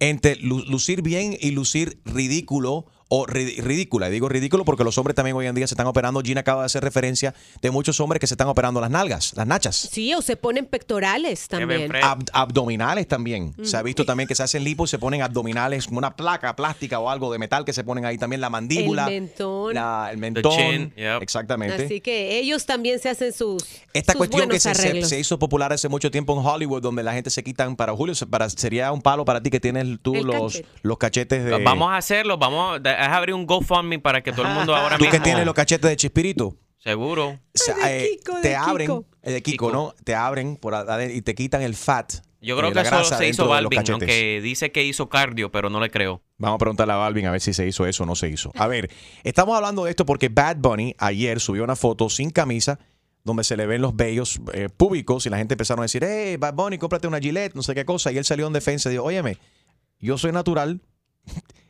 entre lu- lucir bien y lucir ridículo o ri- ridícula. Y digo ridículo porque los hombres también hoy en día se están operando. Gina acaba de hacer referencia de muchos hombres que se están operando las nalgas, las nachas. Sí, o se ponen pectorales también. Ab- abdominales también. Se ha visto también que se hacen lipo y se ponen abdominales, como una placa plástica o algo de metal que se ponen ahí también, la mandíbula. El mentón. la- el mentón. chin, yep. Exactamente. Así que ellos también se hacen sus, Esta sus cuestión que se, se- hizo popular hace mucho tiempo en Hollywood, donde la gente se quitan para Julio, para, sería un palo para ti que tienes tú El los, cachete. los cachetes de. Vamos a hacerlo, vamos a, a abrir un GoFundMe para que todo el mundo ahora Tú mismo. que tienes los cachetes de Chispirito. Seguro. O sea, eh, te abren, el de Kiko, ¿no? Te abren por y te quitan el fat. Yo creo eh, que eso se hizo Balvin, aunque dice que hizo cardio, pero no le creo. Vamos a preguntarle a Balvin a ver si se hizo eso o no se hizo. A ver, estamos hablando de esto porque Bad Bunny ayer subió una foto sin camisa donde se le ven los vellos eh, públicos y la gente empezaron a decir, hey, Bad Bunny, cómprate una Gillette, no sé qué cosa. Y él salió en defensa y dijo, óyeme, yo soy natural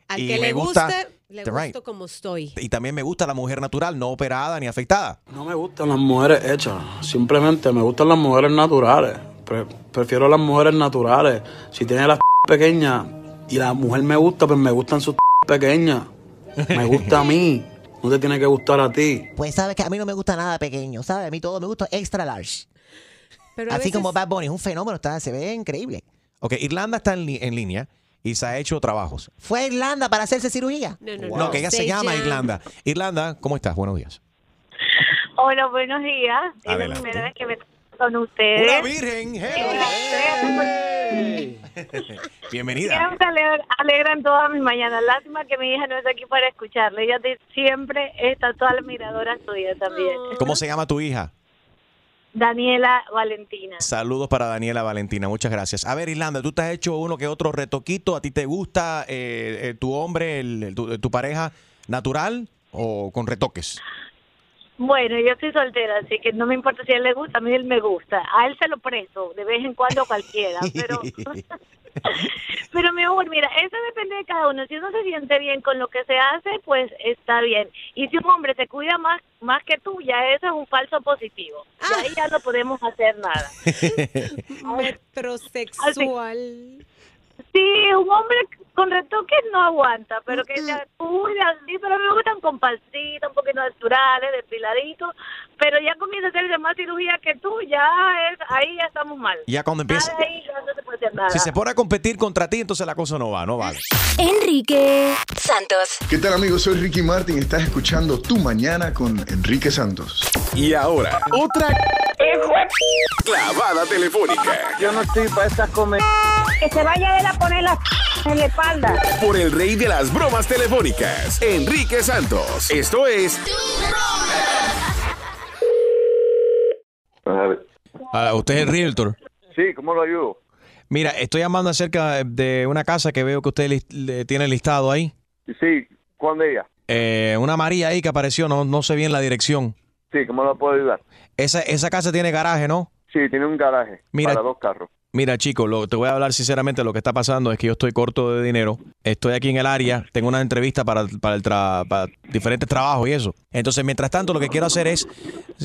Al y que me le gusta- guste, le right. gusto como estoy. y también me gusta la mujer natural, no operada ni afectada. No me gustan las mujeres hechas, simplemente me gustan las mujeres naturales. Pre- prefiero las mujeres naturales. Si tiene las pequeñas y la mujer me gusta, pues me gustan sus pequeñas. Me gusta a mí, no te tiene que gustar a ti. Pues sabes que a mí no me gusta nada pequeño, ¿sabes? A mí todo me gusta extra large. Pero Así veces- como Bad Bunny, es un fenómeno, está, se ve increíble. Ok, Irlanda está en, en línea y se ha hecho trabajos. ¿Fue a Irlanda para hacerse cirugía? No, que ella se, llama Irlanda. Irlanda, ¿cómo estás? Buenos días. Hola, buenos días. Es la primera vez que me con ustedes. ¡Una virgen! Bienvenida. Siempre alegran, alegran todas mis mañanas. Lástima que mi hija no está aquí para escucharle. Ella siempre está toda la miradora suya también. ¿Cómo se llama tu hija? Daniela Valentina. Saludos para Daniela Valentina, muchas gracias. A ver, Irlanda, tú te has hecho uno que otro retoquito. ¿A ti te gusta eh, eh, tu hombre, el- tu, tu pareja natural o con retoques? Bueno, yo estoy soltera, así que no me importa si a él le gusta, a mí él me gusta. A él se lo presto, de vez en cuando a cualquiera, pero... Pero mi amor, mira, eso depende de cada uno. Si uno se siente bien con lo que se hace, pues está bien. Y si un hombre te cuida más más que tú, ya eso es un falso positivo. Y ahí ya no podemos hacer nada. Metrosexual. Sí, un hombre con retoques no aguanta, pero que se cuide así, pero me gustan con palcita, un poquito naturales, depiladitos, pero ya comienza a hacerse más cirugía que tú, ya es, ahí ya estamos mal. Ya cuando empieza, ahí ya no se puede hacer nada. si se pone a competir contra ti, entonces la cosa no va, no vale. Enrique Santos. ¿Qué tal amigos? Soy Ricky Martin. Estás escuchando Tu Mañana con Enrique Santos. Y ahora, otra clavada telefónica. Yo no estoy para estas comer. Que se vaya él a poner la en la espalda. Por el rey de las bromas telefónicas, Enrique Santos. Esto es Ah, ¿Usted es realtor? Sí, ¿cómo lo ayudo? Mira, estoy llamando acerca de una casa que veo que usted le tiene listado ahí. Sí, ¿cuándo ella? Eh, una María ahí que apareció, no, no sé bien la dirección. Sí, ¿cómo lo puedo ayudar? Esa, Esa casa tiene garaje, ¿no? Sí, tiene un garaje Mira- para dos carros. Mira, chico, lo, te voy a hablar sinceramente. Lo que está pasando es que yo estoy corto de dinero. Estoy aquí en el área. Tengo una entrevista para, para, el tra- para diferentes trabajos y eso. Entonces, mientras tanto, lo que quiero hacer es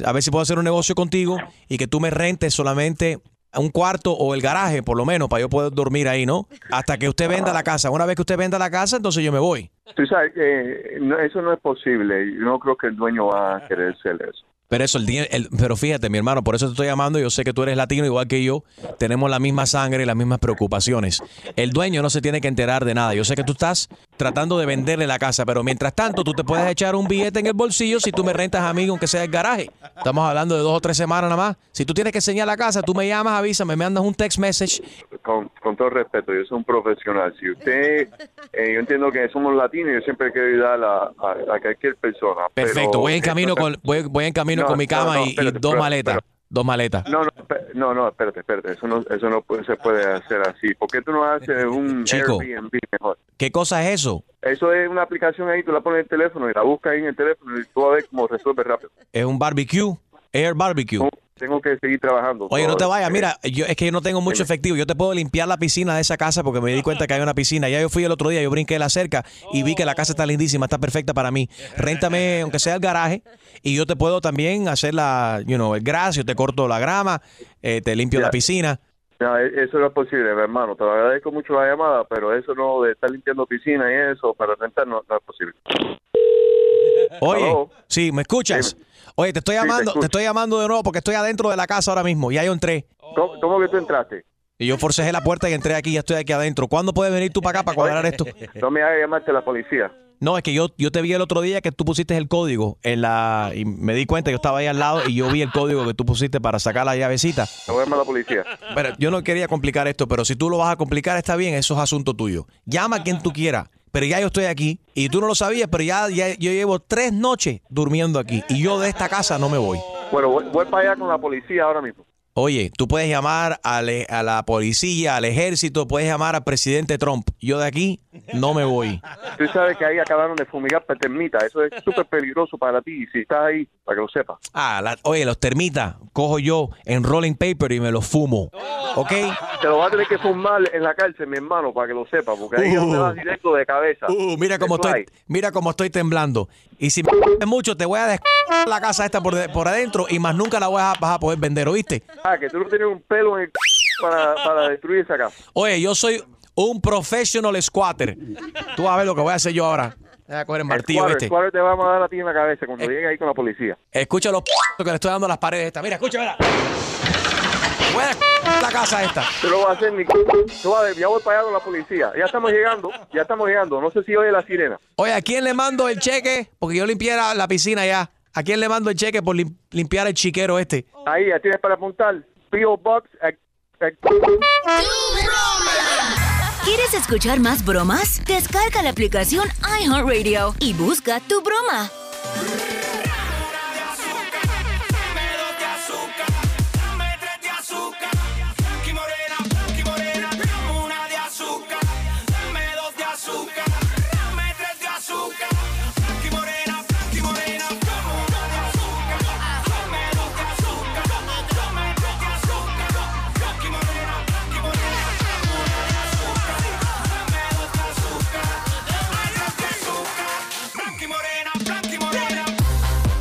a ver si puedo hacer un negocio contigo y que tú me rentes solamente un cuarto o el garaje, por lo menos, para yo poder dormir ahí, ¿no? Hasta que usted venda la casa. Una vez que usted venda la casa, entonces yo me voy. Tú sabes que no- eso no es posible. Yo no creo que el dueño va a querer hacer eso. Pero eso, el, el- pero fíjate, mi hermano, por eso te estoy llamando. Yo sé que tú eres latino igual que yo. Tenemos la misma sangre y las mismas preocupaciones. El dueño no se tiene que enterar de nada. Yo sé que tú estás tratando de venderle la casa, pero mientras tanto, tú te puedes echar un billete en el bolsillo si tú me rentas a mí, aunque sea el garaje. Estamos hablando de dos o tres semanas nada más. Si tú tienes que enseñar la casa, tú me llamas, avísame, me mandas un text message. Con, con todo respeto, yo soy un profesional. Si usted, eh, yo entiendo que somos latinos yo siempre quiero ayudar a, a- a cualquier persona. Perfecto, pero- voy en camino con, voy, voy en camino No, con mi no, cama no, y- y, dos pero- maletas. Dos maletas. No, no, no, no, espérate, espérate. Eso no, eso no se puede hacer así. ¿Por qué tú no haces un Chico. Airbnb mejor? ¿Qué cosa es eso? Eso es una aplicación ahí, tú la pones en el teléfono y la buscas ahí en el teléfono y tú a ver cómo resuelve rápido. Es un barbecue, air barbecue. Tengo que seguir trabajando. Oye, no te vayas, mira, yo, es que yo no tengo mucho efectivo. Yo te puedo limpiar la piscina de esa casa porque me di cuenta que hay una piscina. Ya yo fui el otro día, yo brinqué la cerca y vi que la casa está lindísima, está perfecta para mí. Réntame, aunque sea el garaje, y yo te puedo también hacer la, you know, el gras, yo te corto la grama, eh, te limpio la piscina. No, e- eso no es posible, mi hermano. Te lo agradezco mucho la llamada, pero eso no de estar limpiando piscina y eso para rentar no, no es posible. Oye, sí, ¿me escuchas? Oye, te estoy te llamando, te, escucho. estoy llamando de nuevo porque estoy adentro de la casa ahora mismo. Ya yo entré. ¿Cómo, cómo que tú entraste? Y yo forcejé la puerta y entré aquí, ya estoy aquí adentro. ¿Cuándo puedes venir tú para acá para cuadrar esto? No me hagas llamarte a la policía. No, es que yo, yo te vi el otro día que tú pusiste el código en la y me di cuenta, yo estaba ahí al lado y yo vi el código que tú pusiste para sacar la llavecita. Te voy a a la policía. Pero yo no quería complicar esto, pero si tú lo vas a complicar está bien, eso es asunto tuyo. Llama a quien tú quieras, pero ya yo estoy aquí y tú no lo sabías, pero ya, ya yo llevo tres noches durmiendo aquí y yo de esta casa no me voy. Bueno, voy, voy para allá con la policía ahora mismo. Oye, tú puedes llamar e- a la policía, al ejército, puedes llamar al presidente Trump. Yo de aquí no me voy. Tú sabes que ahí acabaron de fumigar termita. Eso es súper peligroso para ti. Si estás ahí, para que lo sepas. Ah, la- oye, los termitas, cojo yo en rolling paper y me los fumo. ¿Ok? Te lo vas a tener que fumar en la cárcel, mi hermano, para que lo sepas. Porque ahí Uh. te vas directo de cabeza. Uh, mira cómo estoy, mira cómo estoy temblando. Y si me mucho, te voy a des la casa esta por, de- por adentro y más nunca la voy a, vas a poder vender, ¿oíste? Ah, que tú no tienes un pelo en el para, para destruir esa casa. Oye, yo soy un professional squatter. Tú vas a ver lo que voy a hacer yo ahora. Voy a coger el martillo. Squatter te vamos a dar a ti en la cabeza cuando llegue ahí con la policía. Escucha los p que le estoy dando a las paredes estas. Mira, escucha, mira. Voy a la casa esta. Tú lo vas a hacer, mi a- Ya voy para allá con la policía. Ya estamos llegando, ya estamos llegando. No sé si oye la sirena. Oye, ¿a quién le mando el cheque? Porque yo limpié la, la piscina ya. ¿A quién le mando el cheque por lim- limpiar el chiquero este? Ahí, ya tienes para apuntar. P.O. Box. eh, eh, ¿Quieres escuchar más bromas? Descarga la aplicación iHeartRadio y busca tu broma.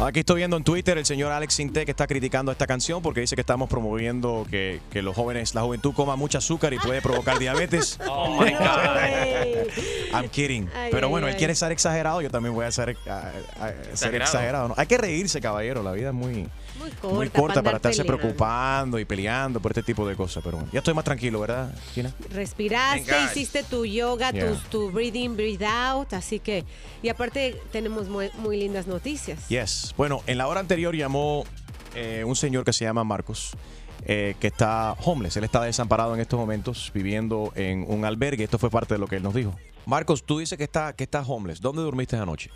Aquí estoy viendo en Twitter el señor Alex Sinté que está criticando esta canción porque dice que estamos promoviendo que, que los jóvenes, la juventud coma mucho azúcar y puede provocar diabetes. Oh my God. I'm kidding. Ay, Pero ay, bueno, él ay. quiere ser exagerado, yo también voy a ser, a- a- a- ser Exagerado. exagerado. ¿no? Hay que reírse, caballero. La vida es muy, Muy corta, muy corta para estarse peleando. preocupando y peleando por este tipo de cosas. Pero bueno, ya estoy más tranquilo, ¿verdad, Gina? Respiraste, hiciste tu yoga, Yeah. tus- tu breathing, breathe out, así que y aparte tenemos muy, muy lindas noticias. Yes. Bueno, en la hora anterior llamó eh, un señor que se llama Marcos, eh, que está homeless. Él está desamparado en estos momentos, viviendo en un albergue. Esto fue parte de lo que él nos dijo. Marcos, tú dices que está, que estás homeless. ¿Dónde dormiste anoche?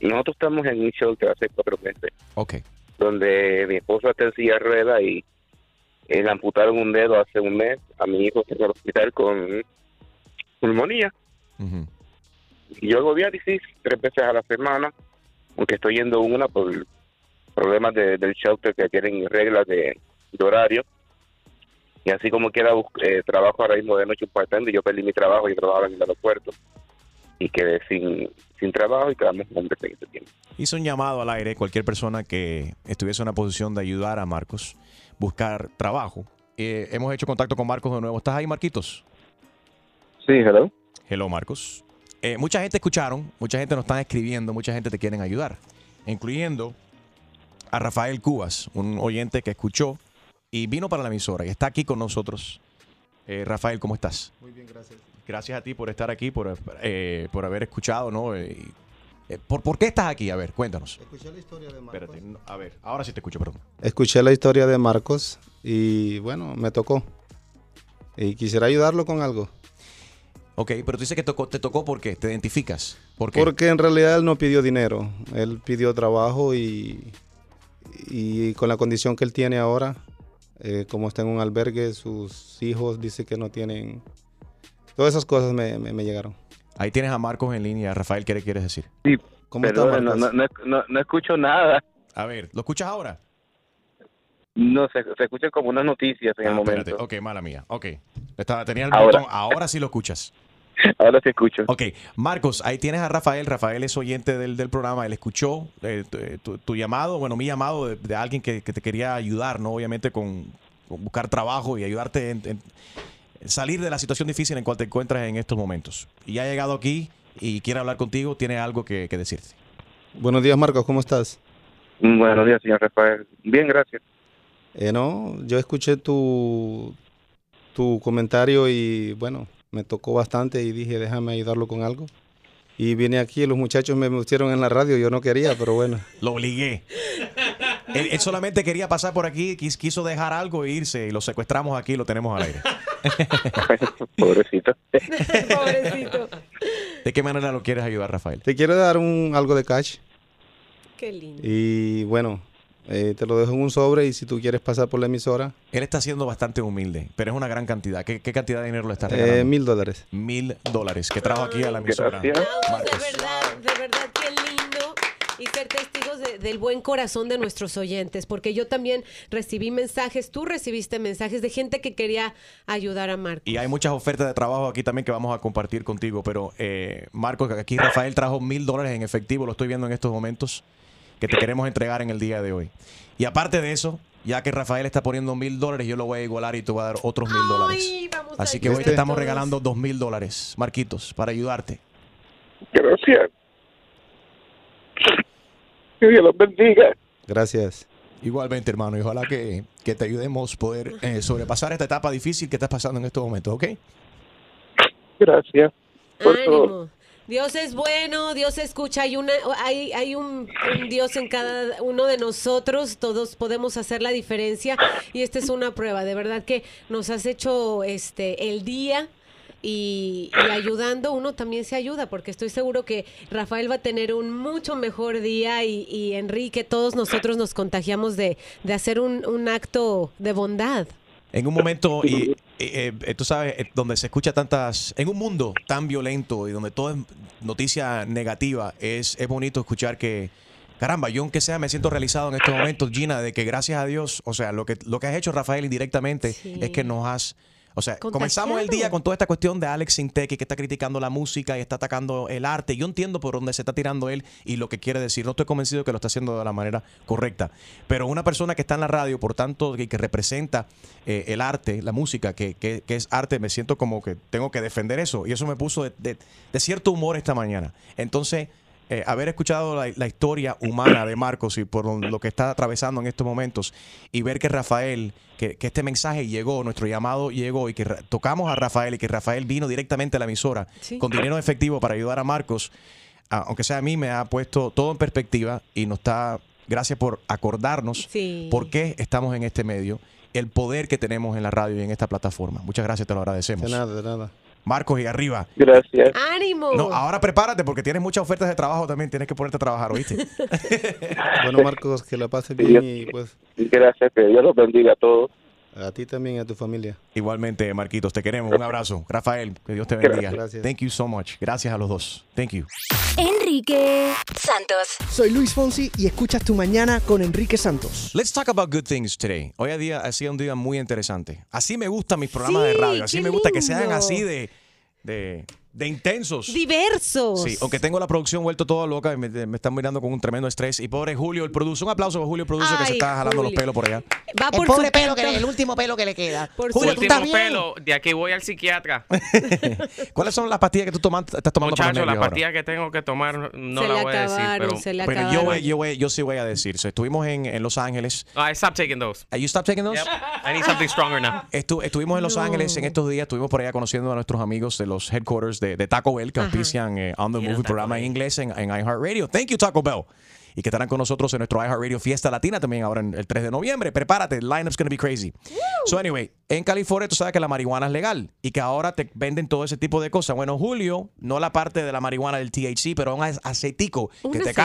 Nosotros estamos en un shelter hace cuatro meses, Ok. Donde mi esposa está en silla de ruedas y eh, le amputaron un dedo hace un mes. A mi hijo está en el hospital con pulmonía. Y yo hago diálisis tres veces a la semana, aunque estoy yendo una por problemas de- del shelter que tienen reglas de, de horario. Y así como quiera, eh, trabajo ahora mismo de noche un part-time y yo perdí mi trabajo y trabajaba en el aeropuerto. Y quedé sin, sin trabajo y quedamos hombres en ese tiempo. Hizo un llamado al aire, cualquier persona que estuviese en una posición de ayudar a Marcos, buscar trabajo. Eh, hemos hecho contacto con Marcos de nuevo. ¿Estás ahí, Marquitos? Sí, hello. Hello, Marcos. Eh, mucha gente escucharon, mucha gente nos están escribiendo, mucha gente te quieren ayudar, incluyendo a Rafael Cubas, un oyente que escuchó y vino para la emisora y está aquí con nosotros. Eh, Rafael, ¿cómo estás? Muy bien, gracias. Gracias a ti por estar aquí, por, eh, por haber escuchado, ¿no? Eh, y- eh, ¿por, por qué estás aquí? A ver, cuéntanos. Escuché la historia de Marcos. Espérate, no, a ver, ahora sí te escucho, perdón. Escuché la historia de Marcos y bueno, me tocó. Y quisiera ayudarlo con algo. Ok, pero tú dices que tocó, te tocó ¿por qué? ¿Te identificas? ¿Por qué? Porque en realidad él no pidió dinero. Él pidió trabajo y, y con la condición que él tiene ahora, eh, como está en un albergue, sus hijos dice que no tienen... Todas esas cosas me, me- me llegaron. Ahí tienes a Marcos en línea. Rafael, ¿qué le quieres decir? Sí, ¿Cómo está, perdón, no, Marcos? no, no, no- no escucho nada. A ver, ¿lo escuchas ahora? No, se, se escuchan como unas noticias en el Ah, momento. espérate. Ok, mala mía. Ok. Estaba, tenía el Ahora. botón. Ahora sí lo escuchas. Ahora te escucho. Ok, Marcos, ahí tienes a Rafael. Rafael es oyente del, del programa. Él escuchó eh, tu, tu- tu llamado, bueno, mi llamado de, de alguien que, que te quería ayudar, ¿no? Obviamente con, buscar trabajo y ayudarte en, en salir de la situación difícil en cual te encuentras en estos momentos. Y ha llegado aquí y quiere hablar contigo, tiene algo que, que decirte. Buenos días, Marcos, ¿cómo estás? Buenos días, señor Rafael. Bien, gracias. Eh, no, yo escuché tu, tu comentario y bueno, me tocó bastante y dije, déjame ayudarlo con algo. Y vine aquí, los muchachos me pusieron en la radio, yo no quería, pero bueno. Lo obligué. Él, él solamente quería pasar por aquí, quis- quiso dejar algo e irse y lo secuestramos aquí y lo tenemos al aire. Pobrecito. Pobrecito. ¿De qué manera lo quieres ayudar, Rafael? Te quiero dar un, algo de cash Qué lindo. y bueno, eh, te lo dejo en un sobre y si tú quieres pasar por la emisora, Él está siendo bastante humilde, pero es una gran cantidad. ¿Qué, qué cantidad de dinero le está eh, regalando? mil dólares. Mil dólares que trajo aquí a la emisora. De verdad, de verdad. Y ser testigos de- del buen corazón de nuestros oyentes, porque yo también recibí mensajes, tú recibiste mensajes de gente que quería ayudar a Marco. Y hay muchas ofertas de trabajo aquí también que vamos a compartir contigo. Pero, eh, Marco, que aquí Rafael trajo mil dólares en efectivo, lo estoy viendo en estos momentos, que te queremos entregar en el día de hoy. Y aparte de eso, ya que Rafael está poniendo mil dólares, yo lo voy a igualar y te voy a dar otros mil dólares. Así que hoy te estamos regalando dos mil dólares, Marquitos, para ayudarte. Gracias. Que Dios los bendiga. Gracias. Igualmente, hermano, y ojalá que, que te ayudemos poder eh, sobrepasar esta etapa difícil que estás pasando en estos momentos, ¿ok? Gracias. Ánimo. Dios es bueno, Dios escucha, hay, una, hay, hay un, un Dios en cada uno de nosotros, todos podemos hacer la diferencia y esta es una prueba, de verdad que nos has hecho este el día y, y ayudando uno también se ayuda, porque estoy seguro que Rafael va a tener un mucho mejor día y, y Enrique, todos nosotros nos contagiamos de, de hacer un, un acto de bondad. En un momento, y, eh, eh, tú sabes, eh, donde se escucha tantas, en un mundo tan violento y donde todo es noticia negativa, es, es bonito escuchar que, caramba, yo aunque sea me siento realizado en estos momentos, Gina, de que gracias a Dios, o sea, lo que, lo que has hecho, Rafael, indirectamente, es que nos has... O sea, comenzamos el día con toda esta cuestión de Alex Sintequi que está criticando la música y está atacando el arte. Yo entiendo por dónde se está tirando él y lo que quiere decir. No estoy convencido que lo está haciendo de la manera correcta. Pero una persona que está en la radio, por tanto, que, que representa eh, el arte, la música, que, que- que es arte, me siento como que tengo que defender eso. Y eso me puso de, de- de cierto humor esta mañana. Entonces, eh, haber escuchado la, la historia humana de Marcos y por lo que está atravesando en estos momentos y ver que Rafael, que, que este mensaje llegó, nuestro llamado llegó y que tocamos a Rafael y que Rafael vino directamente a la emisora Sí. con dinero efectivo para ayudar a Marcos, a- aunque sea a mí, me ha puesto todo en perspectiva y nos está, gracias por acordarnos Sí. por qué estamos en este medio, el poder que tenemos en la radio y en esta plataforma. Muchas gracias, te lo agradecemos. De nada, de nada. Marcos, y arriba. Gracias. ¡Ánimo! No, ahora prepárate porque tienes muchas ofertas de trabajo también. Tienes que ponerte a trabajar, ¿oíste? Bueno, Marcos, que la pases bien y pues Gracias, que Dios los bendiga a todos. a ti también y a tu familia. Igualmente, Marquitos, te queremos. Un abrazo. Rafael, que Dios te bendiga. Gracias. Thank you so much. Gracias a los dos. Thank you. Enrique Santos. Soy Luis Fonsi y escuchas Tu Mañana con Enrique Santos. Let's talk about good things today. Hoy a día ha sido un día muy interesante. Así me gustan mis programas de radio. Así me gusta que sean así de, de, de intensos. Diversos. Sí, aunque tengo la producción vuelto toda loca, y me, me están mirando con un tremendo estrés. Y pobre Julio, el producer. Un aplauso para Julio, el producer, que se está jalando los Julio. pelos por allá. Va El por pobre su pelo, que cuenta. el último pelo que le queda. Por Julio, su- ¿tú estás Último bien? pelo, de aquí voy al psiquiatra. ¿Cuáles son las pastillas que tú tomas, estás tomando para los Muchachos, las pastillas que tengo que tomar no Se la le voy a decir, pero... se le Pero yo, yo, voy- yo sí voy a decir. So, estuvimos en, en Los Ángeles. Oh, I stopped taking those. Are you stop taking those? Yep. I need something stronger now. Estu- estuvimos en Los No. Ángeles en estos días, estuvimos por allá conociendo a nuestros amigos de los headquarters de, de Taco Bell que Ajá. auspician eh, On the Taco programa en inglés en, en iHeartRadio. Thank you, Taco Bell. Y que estarán con nosotros en nuestro iHeartRadio Fiesta Latina también ahora en el 3 de noviembre. Prepárate, el lineup's gonna be crazy. So anyway, en California tú sabes que la marihuana es legal y que ahora te venden todo ese tipo de cosas. Bueno, Julio, no la parte de la marihuana del THC, pero un aceitico que Un te aceitico.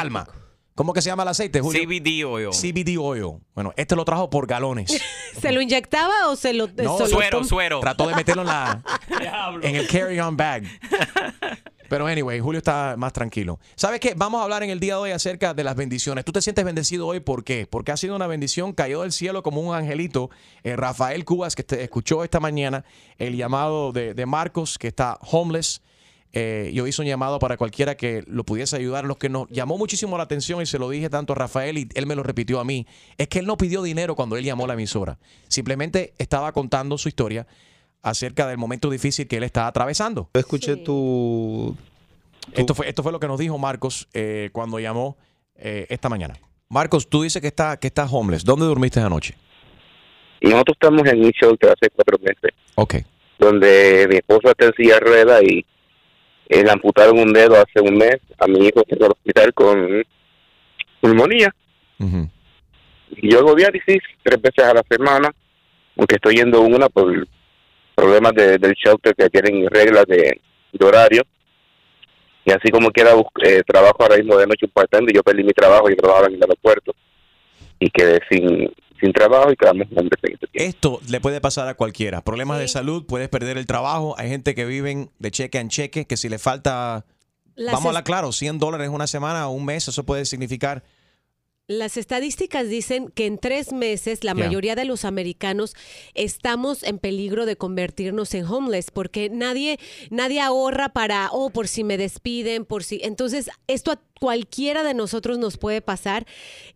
¿Cómo que se llama el aceite, Julio? CBD oil. CBD oil. Bueno, este lo trajo por galones. ¿Se lo inyectaba o se lo No, se Suero, suero. Trató de meterlo en la en el carry-on bag. Pero anyway, Julio está más tranquilo. ¿Sabes qué? Vamos a hablar en el día de hoy acerca de las bendiciones. ¿Tú te sientes bendecido hoy? ¿Por qué? Porque ha sido una bendición, cayó del cielo como un angelito. Eh, Rafael Cubas, que te escuchó esta mañana el llamado de, de Marcos, que está homeless. Eh, yo hice un llamado para cualquiera que lo pudiese ayudar. Lo que nos llamó muchísimo la atención y se lo dije tanto a Rafael y él me lo repitió a mí, es que él no pidió dinero cuando él llamó a la emisora. Simplemente estaba contando su historia acerca del momento difícil que él estaba atravesando. Yo escuché tu, Esto fue, esto fue lo que nos dijo Marcos eh, cuando llamó eh, esta mañana. Marcos, tú dices que, está, que estás homeless. ¿Dónde dormiste anoche? Nosotros estamos en un shelter hace cuatro meses. Ok. Donde mi esposo está en silla de ruedas y eh, le amputaron un dedo hace un mes. A mi hijo está en el hospital con pulmonía. Y yo hago diálisis tres veces a la semana, aunque estoy yendo una por problemas de- del shelter que tienen reglas de, de horario. Y así como quiera, eh, trabajo ahora mismo de noche un y yo perdí mi trabajo, yo trabajaba en el aeropuerto y quedé sin, sin trabajo y quedamos hombres en este tiempo. Esto le puede pasar a cualquiera. Problemas de salud, puedes perder el trabajo. Hay gente que viven de cheque en cheque, que si le falta, Las vamos a hablar claro, 100 dólares una semana o un mes, eso puede significar Las estadísticas dicen que en tres meses la mayoría de los americanos estamos en peligro de convertirnos en homeless porque nadie, nadie ahorra para, oh, por si me despiden, por si... Entonces, esto a cualquiera de nosotros nos puede pasar.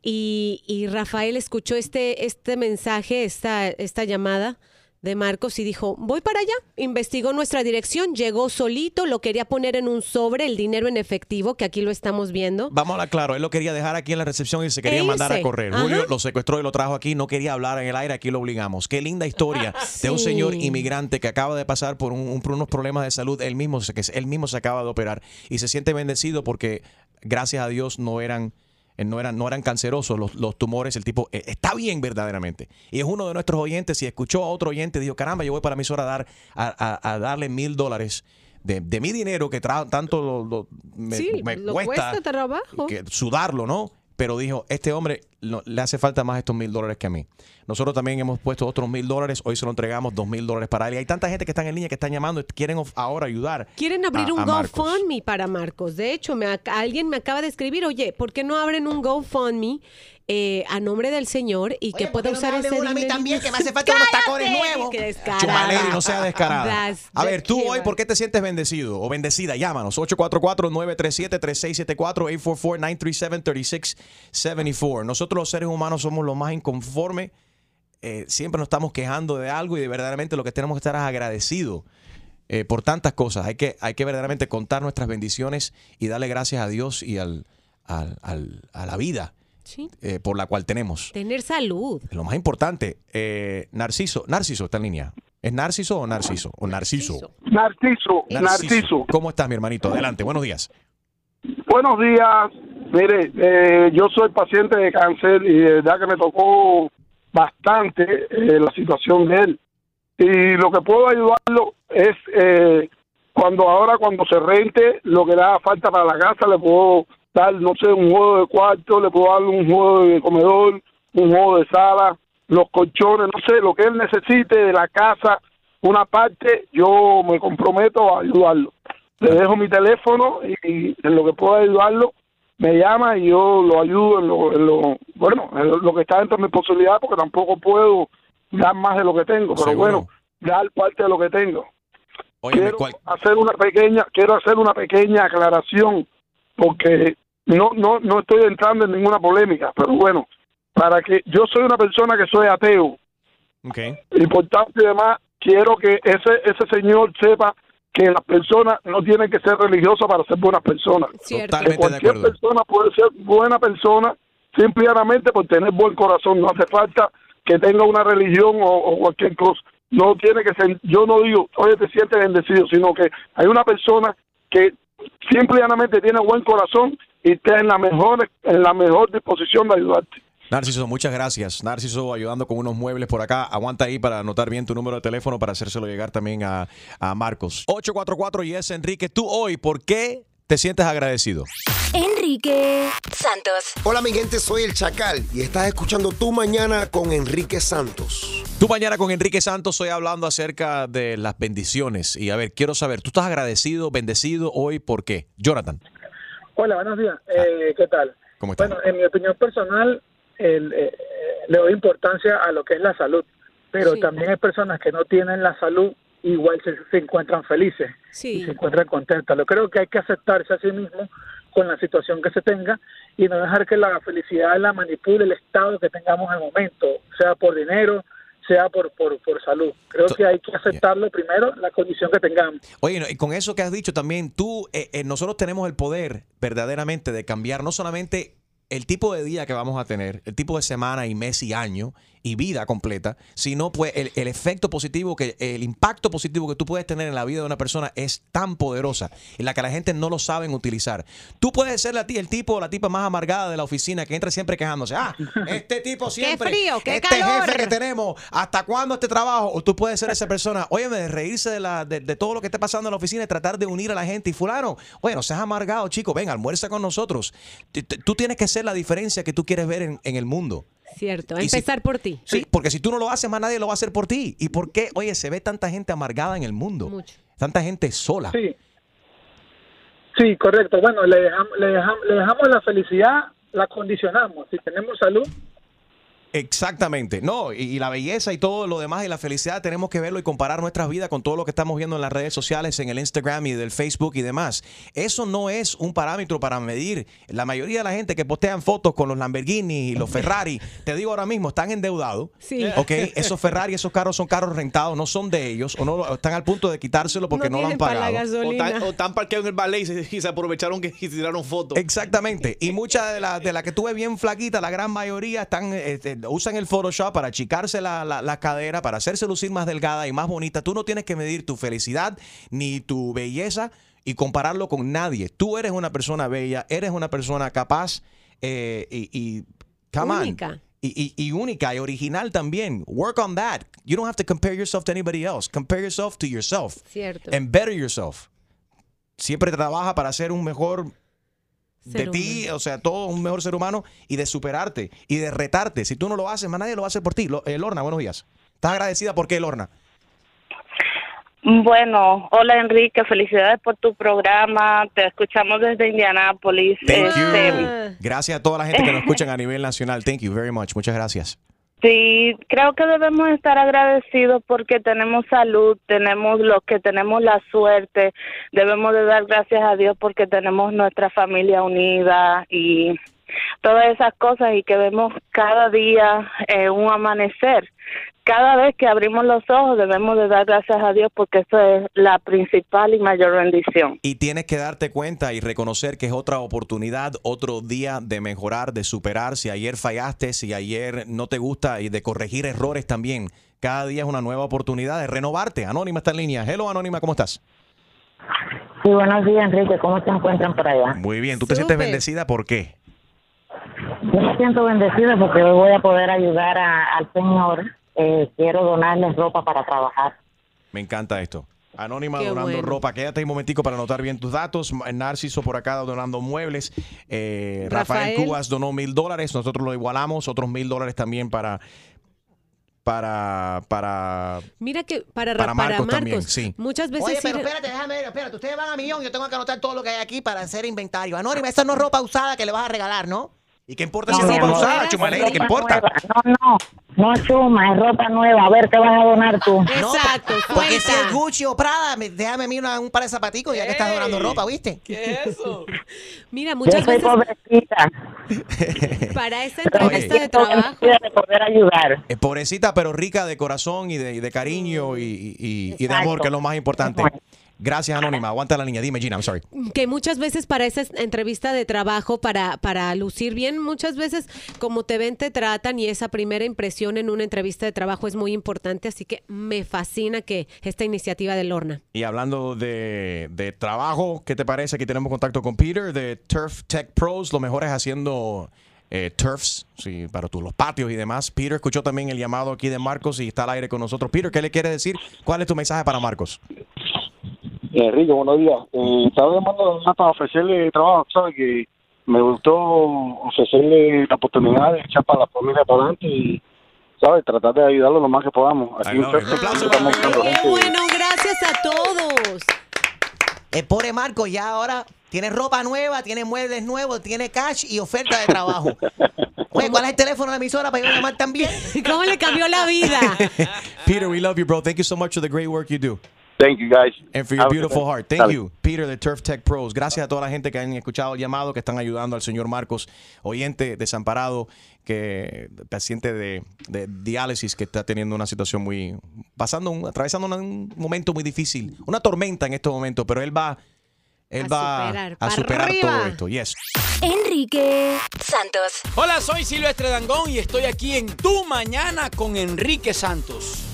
Y, y Rafael escuchó este, este mensaje, esta, esta llamada de Marcos y dijo, voy para allá, investigó nuestra dirección, llegó solito, lo quería poner en un sobre, el dinero en efectivo, que aquí lo estamos viendo. Vamos a hablar claro, él lo quería dejar aquí en la recepción y se quería E mandar a correr. Ajá. Julio lo secuestró y lo trajo aquí, no quería hablar en el aire, aquí lo obligamos. Qué linda historia de un señor inmigrante que acaba de pasar por, un- un- por unos problemas de salud, él mismo, se- que él mismo se acaba de operar y se siente bendecido porque gracias a Dios no eran no eran, no eran cancerosos los, los tumores, el tipo eh, está bien verdaderamente. Y es uno de nuestros oyentes, y escuchó a otro oyente, dijo, caramba, yo voy para mi a, dar, a, a- a darle mil dólares de, de mi dinero que tra- tanto lo- lo- me, sí, me lo cuesta cuesta trabajo. que sudarlo, ¿no? Pero dijo, este hombre no- le hace falta más estos mil dólares que a mí. Nosotros también hemos puesto otros mil dólares, hoy se lo entregamos dos mil dólares para él. Y hay tanta gente que están en línea que están llamando y quieren ahora ayudar. Quieren abrir a- un. GoFundMe para Marcos. De hecho, me alguien me acaba de escribir, oye, ¿por qué no abren un GoFundMe eh, a nombre del Señor y que pueda no usar abren ese uno a mí dinero? también, que me hace falta unos tacones nuevos. ¡Qué descarada! Chumaleri, no sea descarada. A ver, tú hoy. ¿por qué te sientes bendecido o bendecida? Llámanos. 844-937-3674, 844-937-3674. Nosotros los seres humanos somos los más inconformes. Eh, siempre nos estamos quejando de algo y de verdaderamente lo que tenemos que estar es agradecidos eh, por tantas cosas. Hay que, hay que verdaderamente contar nuestras bendiciones y darle gracias a Dios y al, al- al- a la vida Sí. eh, por la cual tenemos. Tener salud. Lo más importante, eh, Narciso, Narciso está en línea. ¿Es Narciso o Narciso? O Narciso. Narciso, Narciso. ¿Cómo estás, mi hermanito? Adelante, buenos días. Buenos días. Mire, eh, yo soy paciente de cáncer y de verdad que me tocó bastante eh, la situación de él. Y lo que puedo ayudarlo es eh, cuando ahora cuando se rente lo que le haga falta para la casa, le puedo dar, no sé, un juego de cuarto, le puedo dar un juego de comedor, un juego de sala, los colchones, no sé, lo que él necesite de la casa, una parte, yo me comprometo a ayudarlo. Le dejo mi teléfono y, en lo que pueda ayudarlo, me llama y yo lo ayudo en lo, en lo- bueno, en lo, que está dentro de mi posibilidad, porque tampoco puedo dar más de lo que tengo, pero Seguro. bueno, dar parte de lo que tengo. Óyeme, quiero ¿cuál- hacer una pequeña, quiero hacer una pequeña aclaración, porque no, no, no estoy entrando en ninguna polémica, pero bueno, para que yo soy una persona que soy ateo, Okay. y por tanto y demás, quiero que ese, ese señor sepa que las personas no tienen que ser religiosas para ser buenas personas. Cierto. Que de cualquier acuerdo. persona puede ser buena persona simplemente por tener buen corazón. No hace falta que tenga una religión o, o cualquier cosa. No tiene que ser, yo no digo, oye, te sientes bendecido, sino que hay una persona que simplemente tiene buen corazón y está en la mejor, en la mejor disposición de ayudarte. Narciso, muchas gracias. Narciso ayudando con unos muebles por acá. Aguanta ahí para anotar bien tu número de teléfono para hacérselo llegar también a, a Marcos. 844 y es Enrique. Tú hoy, ¿por qué te sientes agradecido? Enrique Santos. Hola mi gente, soy el Chacal y estás escuchando Tu Mañana con Enrique Santos. Tú mañana con Enrique Santos estoy hablando acerca de las bendiciones. Y a ver, quiero saber, ¿tú estás agradecido, bendecido hoy por qué? Jonathan, Hola, buenos días. Eh, ¿Qué tal? ¿cómo estás? Bueno, en mi opinión personal, el, eh, le doy importancia a lo que es la salud, pero también hay personas que no tienen la salud igual se, se encuentran felices y se encuentran contentas. Yo creo que hay que aceptarse a sí mismo con la situación que se tenga y no dejar que la felicidad la manipule el estado que tengamos al momento, sea por dinero, sea por, por, por salud. Creo que hay que aceptarlo primero, la condición que tengamos. Oye, y con eso que has dicho también, tú, eh, eh, nosotros tenemos el poder verdaderamente de cambiar no solamente el tipo de día que vamos a tener, el tipo de semana y mes y año y vida completa, sino pues el, el efecto positivo, que el impacto positivo que tú puedes tener en la vida de una persona es tan poderosa en la que la gente no lo saben utilizar. Tú puedes ser la, ti- el tipo o la tipa más amargada de la oficina que entra siempre quejándose. Ah, este tipo siempre, frío, qué este calor". jefe que tenemos, ¿hasta cuándo este trabajo? O tú puedes ser esa persona, óyeme, de reírse de, la, de, de todo lo que esté pasando en la oficina y tratar de unir a la gente. Y fulano, bueno, seas amargado, chico, ven, almuerza con nosotros. Tú tienes que ser la diferencia que tú quieres ver en, en el mundo. Cierto, Y si- empezar por ti. Sí, porque si tú no lo haces, más nadie lo va a hacer por ti. ¿Y por qué? Oye, se ve tanta gente amargada en el mundo. Tanta gente sola. Sí. Sí, correcto. Bueno, le dejamos, le dejamos, le dejamos la felicidad, la condicionamos. Si tenemos salud, Exactamente. No, y, y la belleza y todo lo demás y la felicidad tenemos que verlo y comparar nuestras vidas con todo lo que estamos viendo en las redes sociales, en el Instagram y del Facebook y demás. Eso no es un parámetro para medir. La mayoría de la gente que postean fotos con los Lamborghini y los Ferrari, te digo ahora mismo, están endeudados. Sí. Ok, esos Ferrari, esos carros son carros rentados, no son de ellos o no lo- están al punto de quitárselo porque no, lo han pagado. O están, o están parqueados en el ballet y se, y se aprovecharon que y tiraron fotos. Exactamente. Y muchas de las de las que tuve bien flaquita, la gran mayoría están este, usan el Photoshop para achicarse la, la, la cadera, para hacerse lucir más delgada y más bonita. Tú no tienes que medir tu felicidad ni tu belleza y compararlo con nadie. Tú eres una persona bella, eres una persona capaz eh, y, y come on. Única. Y, y- y única y original también. Work on that. You don't have to compare yourself to anybody else. Compare yourself to yourself. Cierto. And better yourself. Siempre trabaja para ser un mejor de ti, o sea, todo un mejor ser humano y de superarte y de retarte. Si tú no lo haces, más nadie lo va a hacer por ti. Lo- eh, Lorna, buenos días. ¿Estás agradecida por qué, Lorna? Bueno, hola Enrique, felicidades por tu programa. Te escuchamos desde Indianápolis. Thank Este, you. Gracias a toda la gente que nos escuchan a nivel nacional. Thank you very much. Muchas gracias. Sí, creo que debemos estar agradecidos porque tenemos salud, tenemos los que tenemos la suerte, debemos de dar gracias a Dios porque tenemos nuestra familia unida y todas esas cosas y que vemos cada día eh, un amanecer. Cada vez que abrimos los ojos debemos de dar gracias a Dios porque eso es la principal y mayor bendición. Y tienes que darte cuenta y reconocer que es otra oportunidad, otro día de mejorar, de superar. Si ayer fallaste, si ayer no te gusta y de corregir errores también. Cada día es una nueva oportunidad de renovarte. Anónima está en línea. Hello, Anónima, ¿cómo estás? Sí, buenos días, Enrique. ¿Cómo se encuentran por allá? Muy bien. ¿Tú te sientes bendecida? ¿Por qué? Yo me siento bendecida porque hoy voy a poder ayudar a- al Señor. Eh, quiero donarles ropa para trabajar. Me encanta esto. Anónima Qué donando bueno. ropa. Quédate un momentico para anotar bien tus datos. Narciso por acá donando muebles. Eh, Rafael. Rafael. Cubas donó mil dólares. Nosotros lo igualamos. Otros mil dólares también para. Para. Para. Mira que para, Para para Marcos también, sí. muchas veces Oye, pero re- espérate, déjame ver, espérate. Ustedes van a millón, yo tengo que anotar todo lo que hay aquí para hacer inventario. Anónima, esa no es ropa usada que le vas a regalar, ¿no? ¿Y qué importa No, si es ropa amor, usada, es? ¿Qué importa? nueva. No, no, no chuma, es ropa nueva. A ver, ¿qué vas a donar tú? Exacto, Porque si es Gucci o Prada, me- déjame a mí una- un par de zapaticos ya que estás donando ropa, ¿viste? ¿Qué es eso? Mira, Yo muchas soy veces pobrecita. para me entrevista de trabajo de poder ayudar. Eh, pobrecita, pero rica de corazón y de, y de cariño y, y- y- y de amor, que es lo más importante. Gracias, Anónima. Aguanta la línea. Dime, Gina, I'm sorry. que muchas veces para esa entrevista de trabajo, para, para lucir bien, muchas veces como te ven, te tratan y esa primera impresión en una entrevista de trabajo es muy importante, así que me fascina que esta iniciativa de Lorna. Y hablando de, de trabajo, ¿qué te parece? Aquí tenemos contacto con Peter de Turf Tech Pros, lo mejor es haciendo eh, turfs sí, para tus, los patios y demás. Peter escuchó también el llamado aquí de Marcos y está al aire con nosotros. Peter, ¿qué le quiere decir? ¿Cuál es tu mensaje para Marcos? Enrique, buenos días. Eh, estaba llamando para ofrecerle trabajo, ¿sabes? Que me gustó ofrecerle la oportunidad de echar para la familia para adelante y, ¿sabes? Tratar de ayudarlo lo más que podamos. Aquí en Texas, estamos buscando gente. Bueno, gracias a todos. El pobre Marco ya ahora Tiene ropa nueva, tiene muebles nuevos, tiene cash y oferta de trabajo. Oye, ¿cuál es el teléfono de la emisora para yo llamar también? ¿Cómo le cambió la vida? Peter, we love you, bro. Thank you so much for the great work you do. Thank you, guys. And for your beautiful heart. Thank Dale. you, Peter de Turf Tech Pros. Gracias a toda la gente que han escuchado el llamado, que están ayudando al señor Marcos, oyente desamparado, que paciente de, de diálisis, que está teniendo una situación muy. pasando, un- atravesando un momento muy difícil, una tormenta en estos momentos, pero él va. Él A va superar. a ¡Pa' superar arriba! todo esto. Yes. Enrique Santos. Hola, soy Silvestre Dangón y estoy aquí en Tu Mañana con Enrique Santos.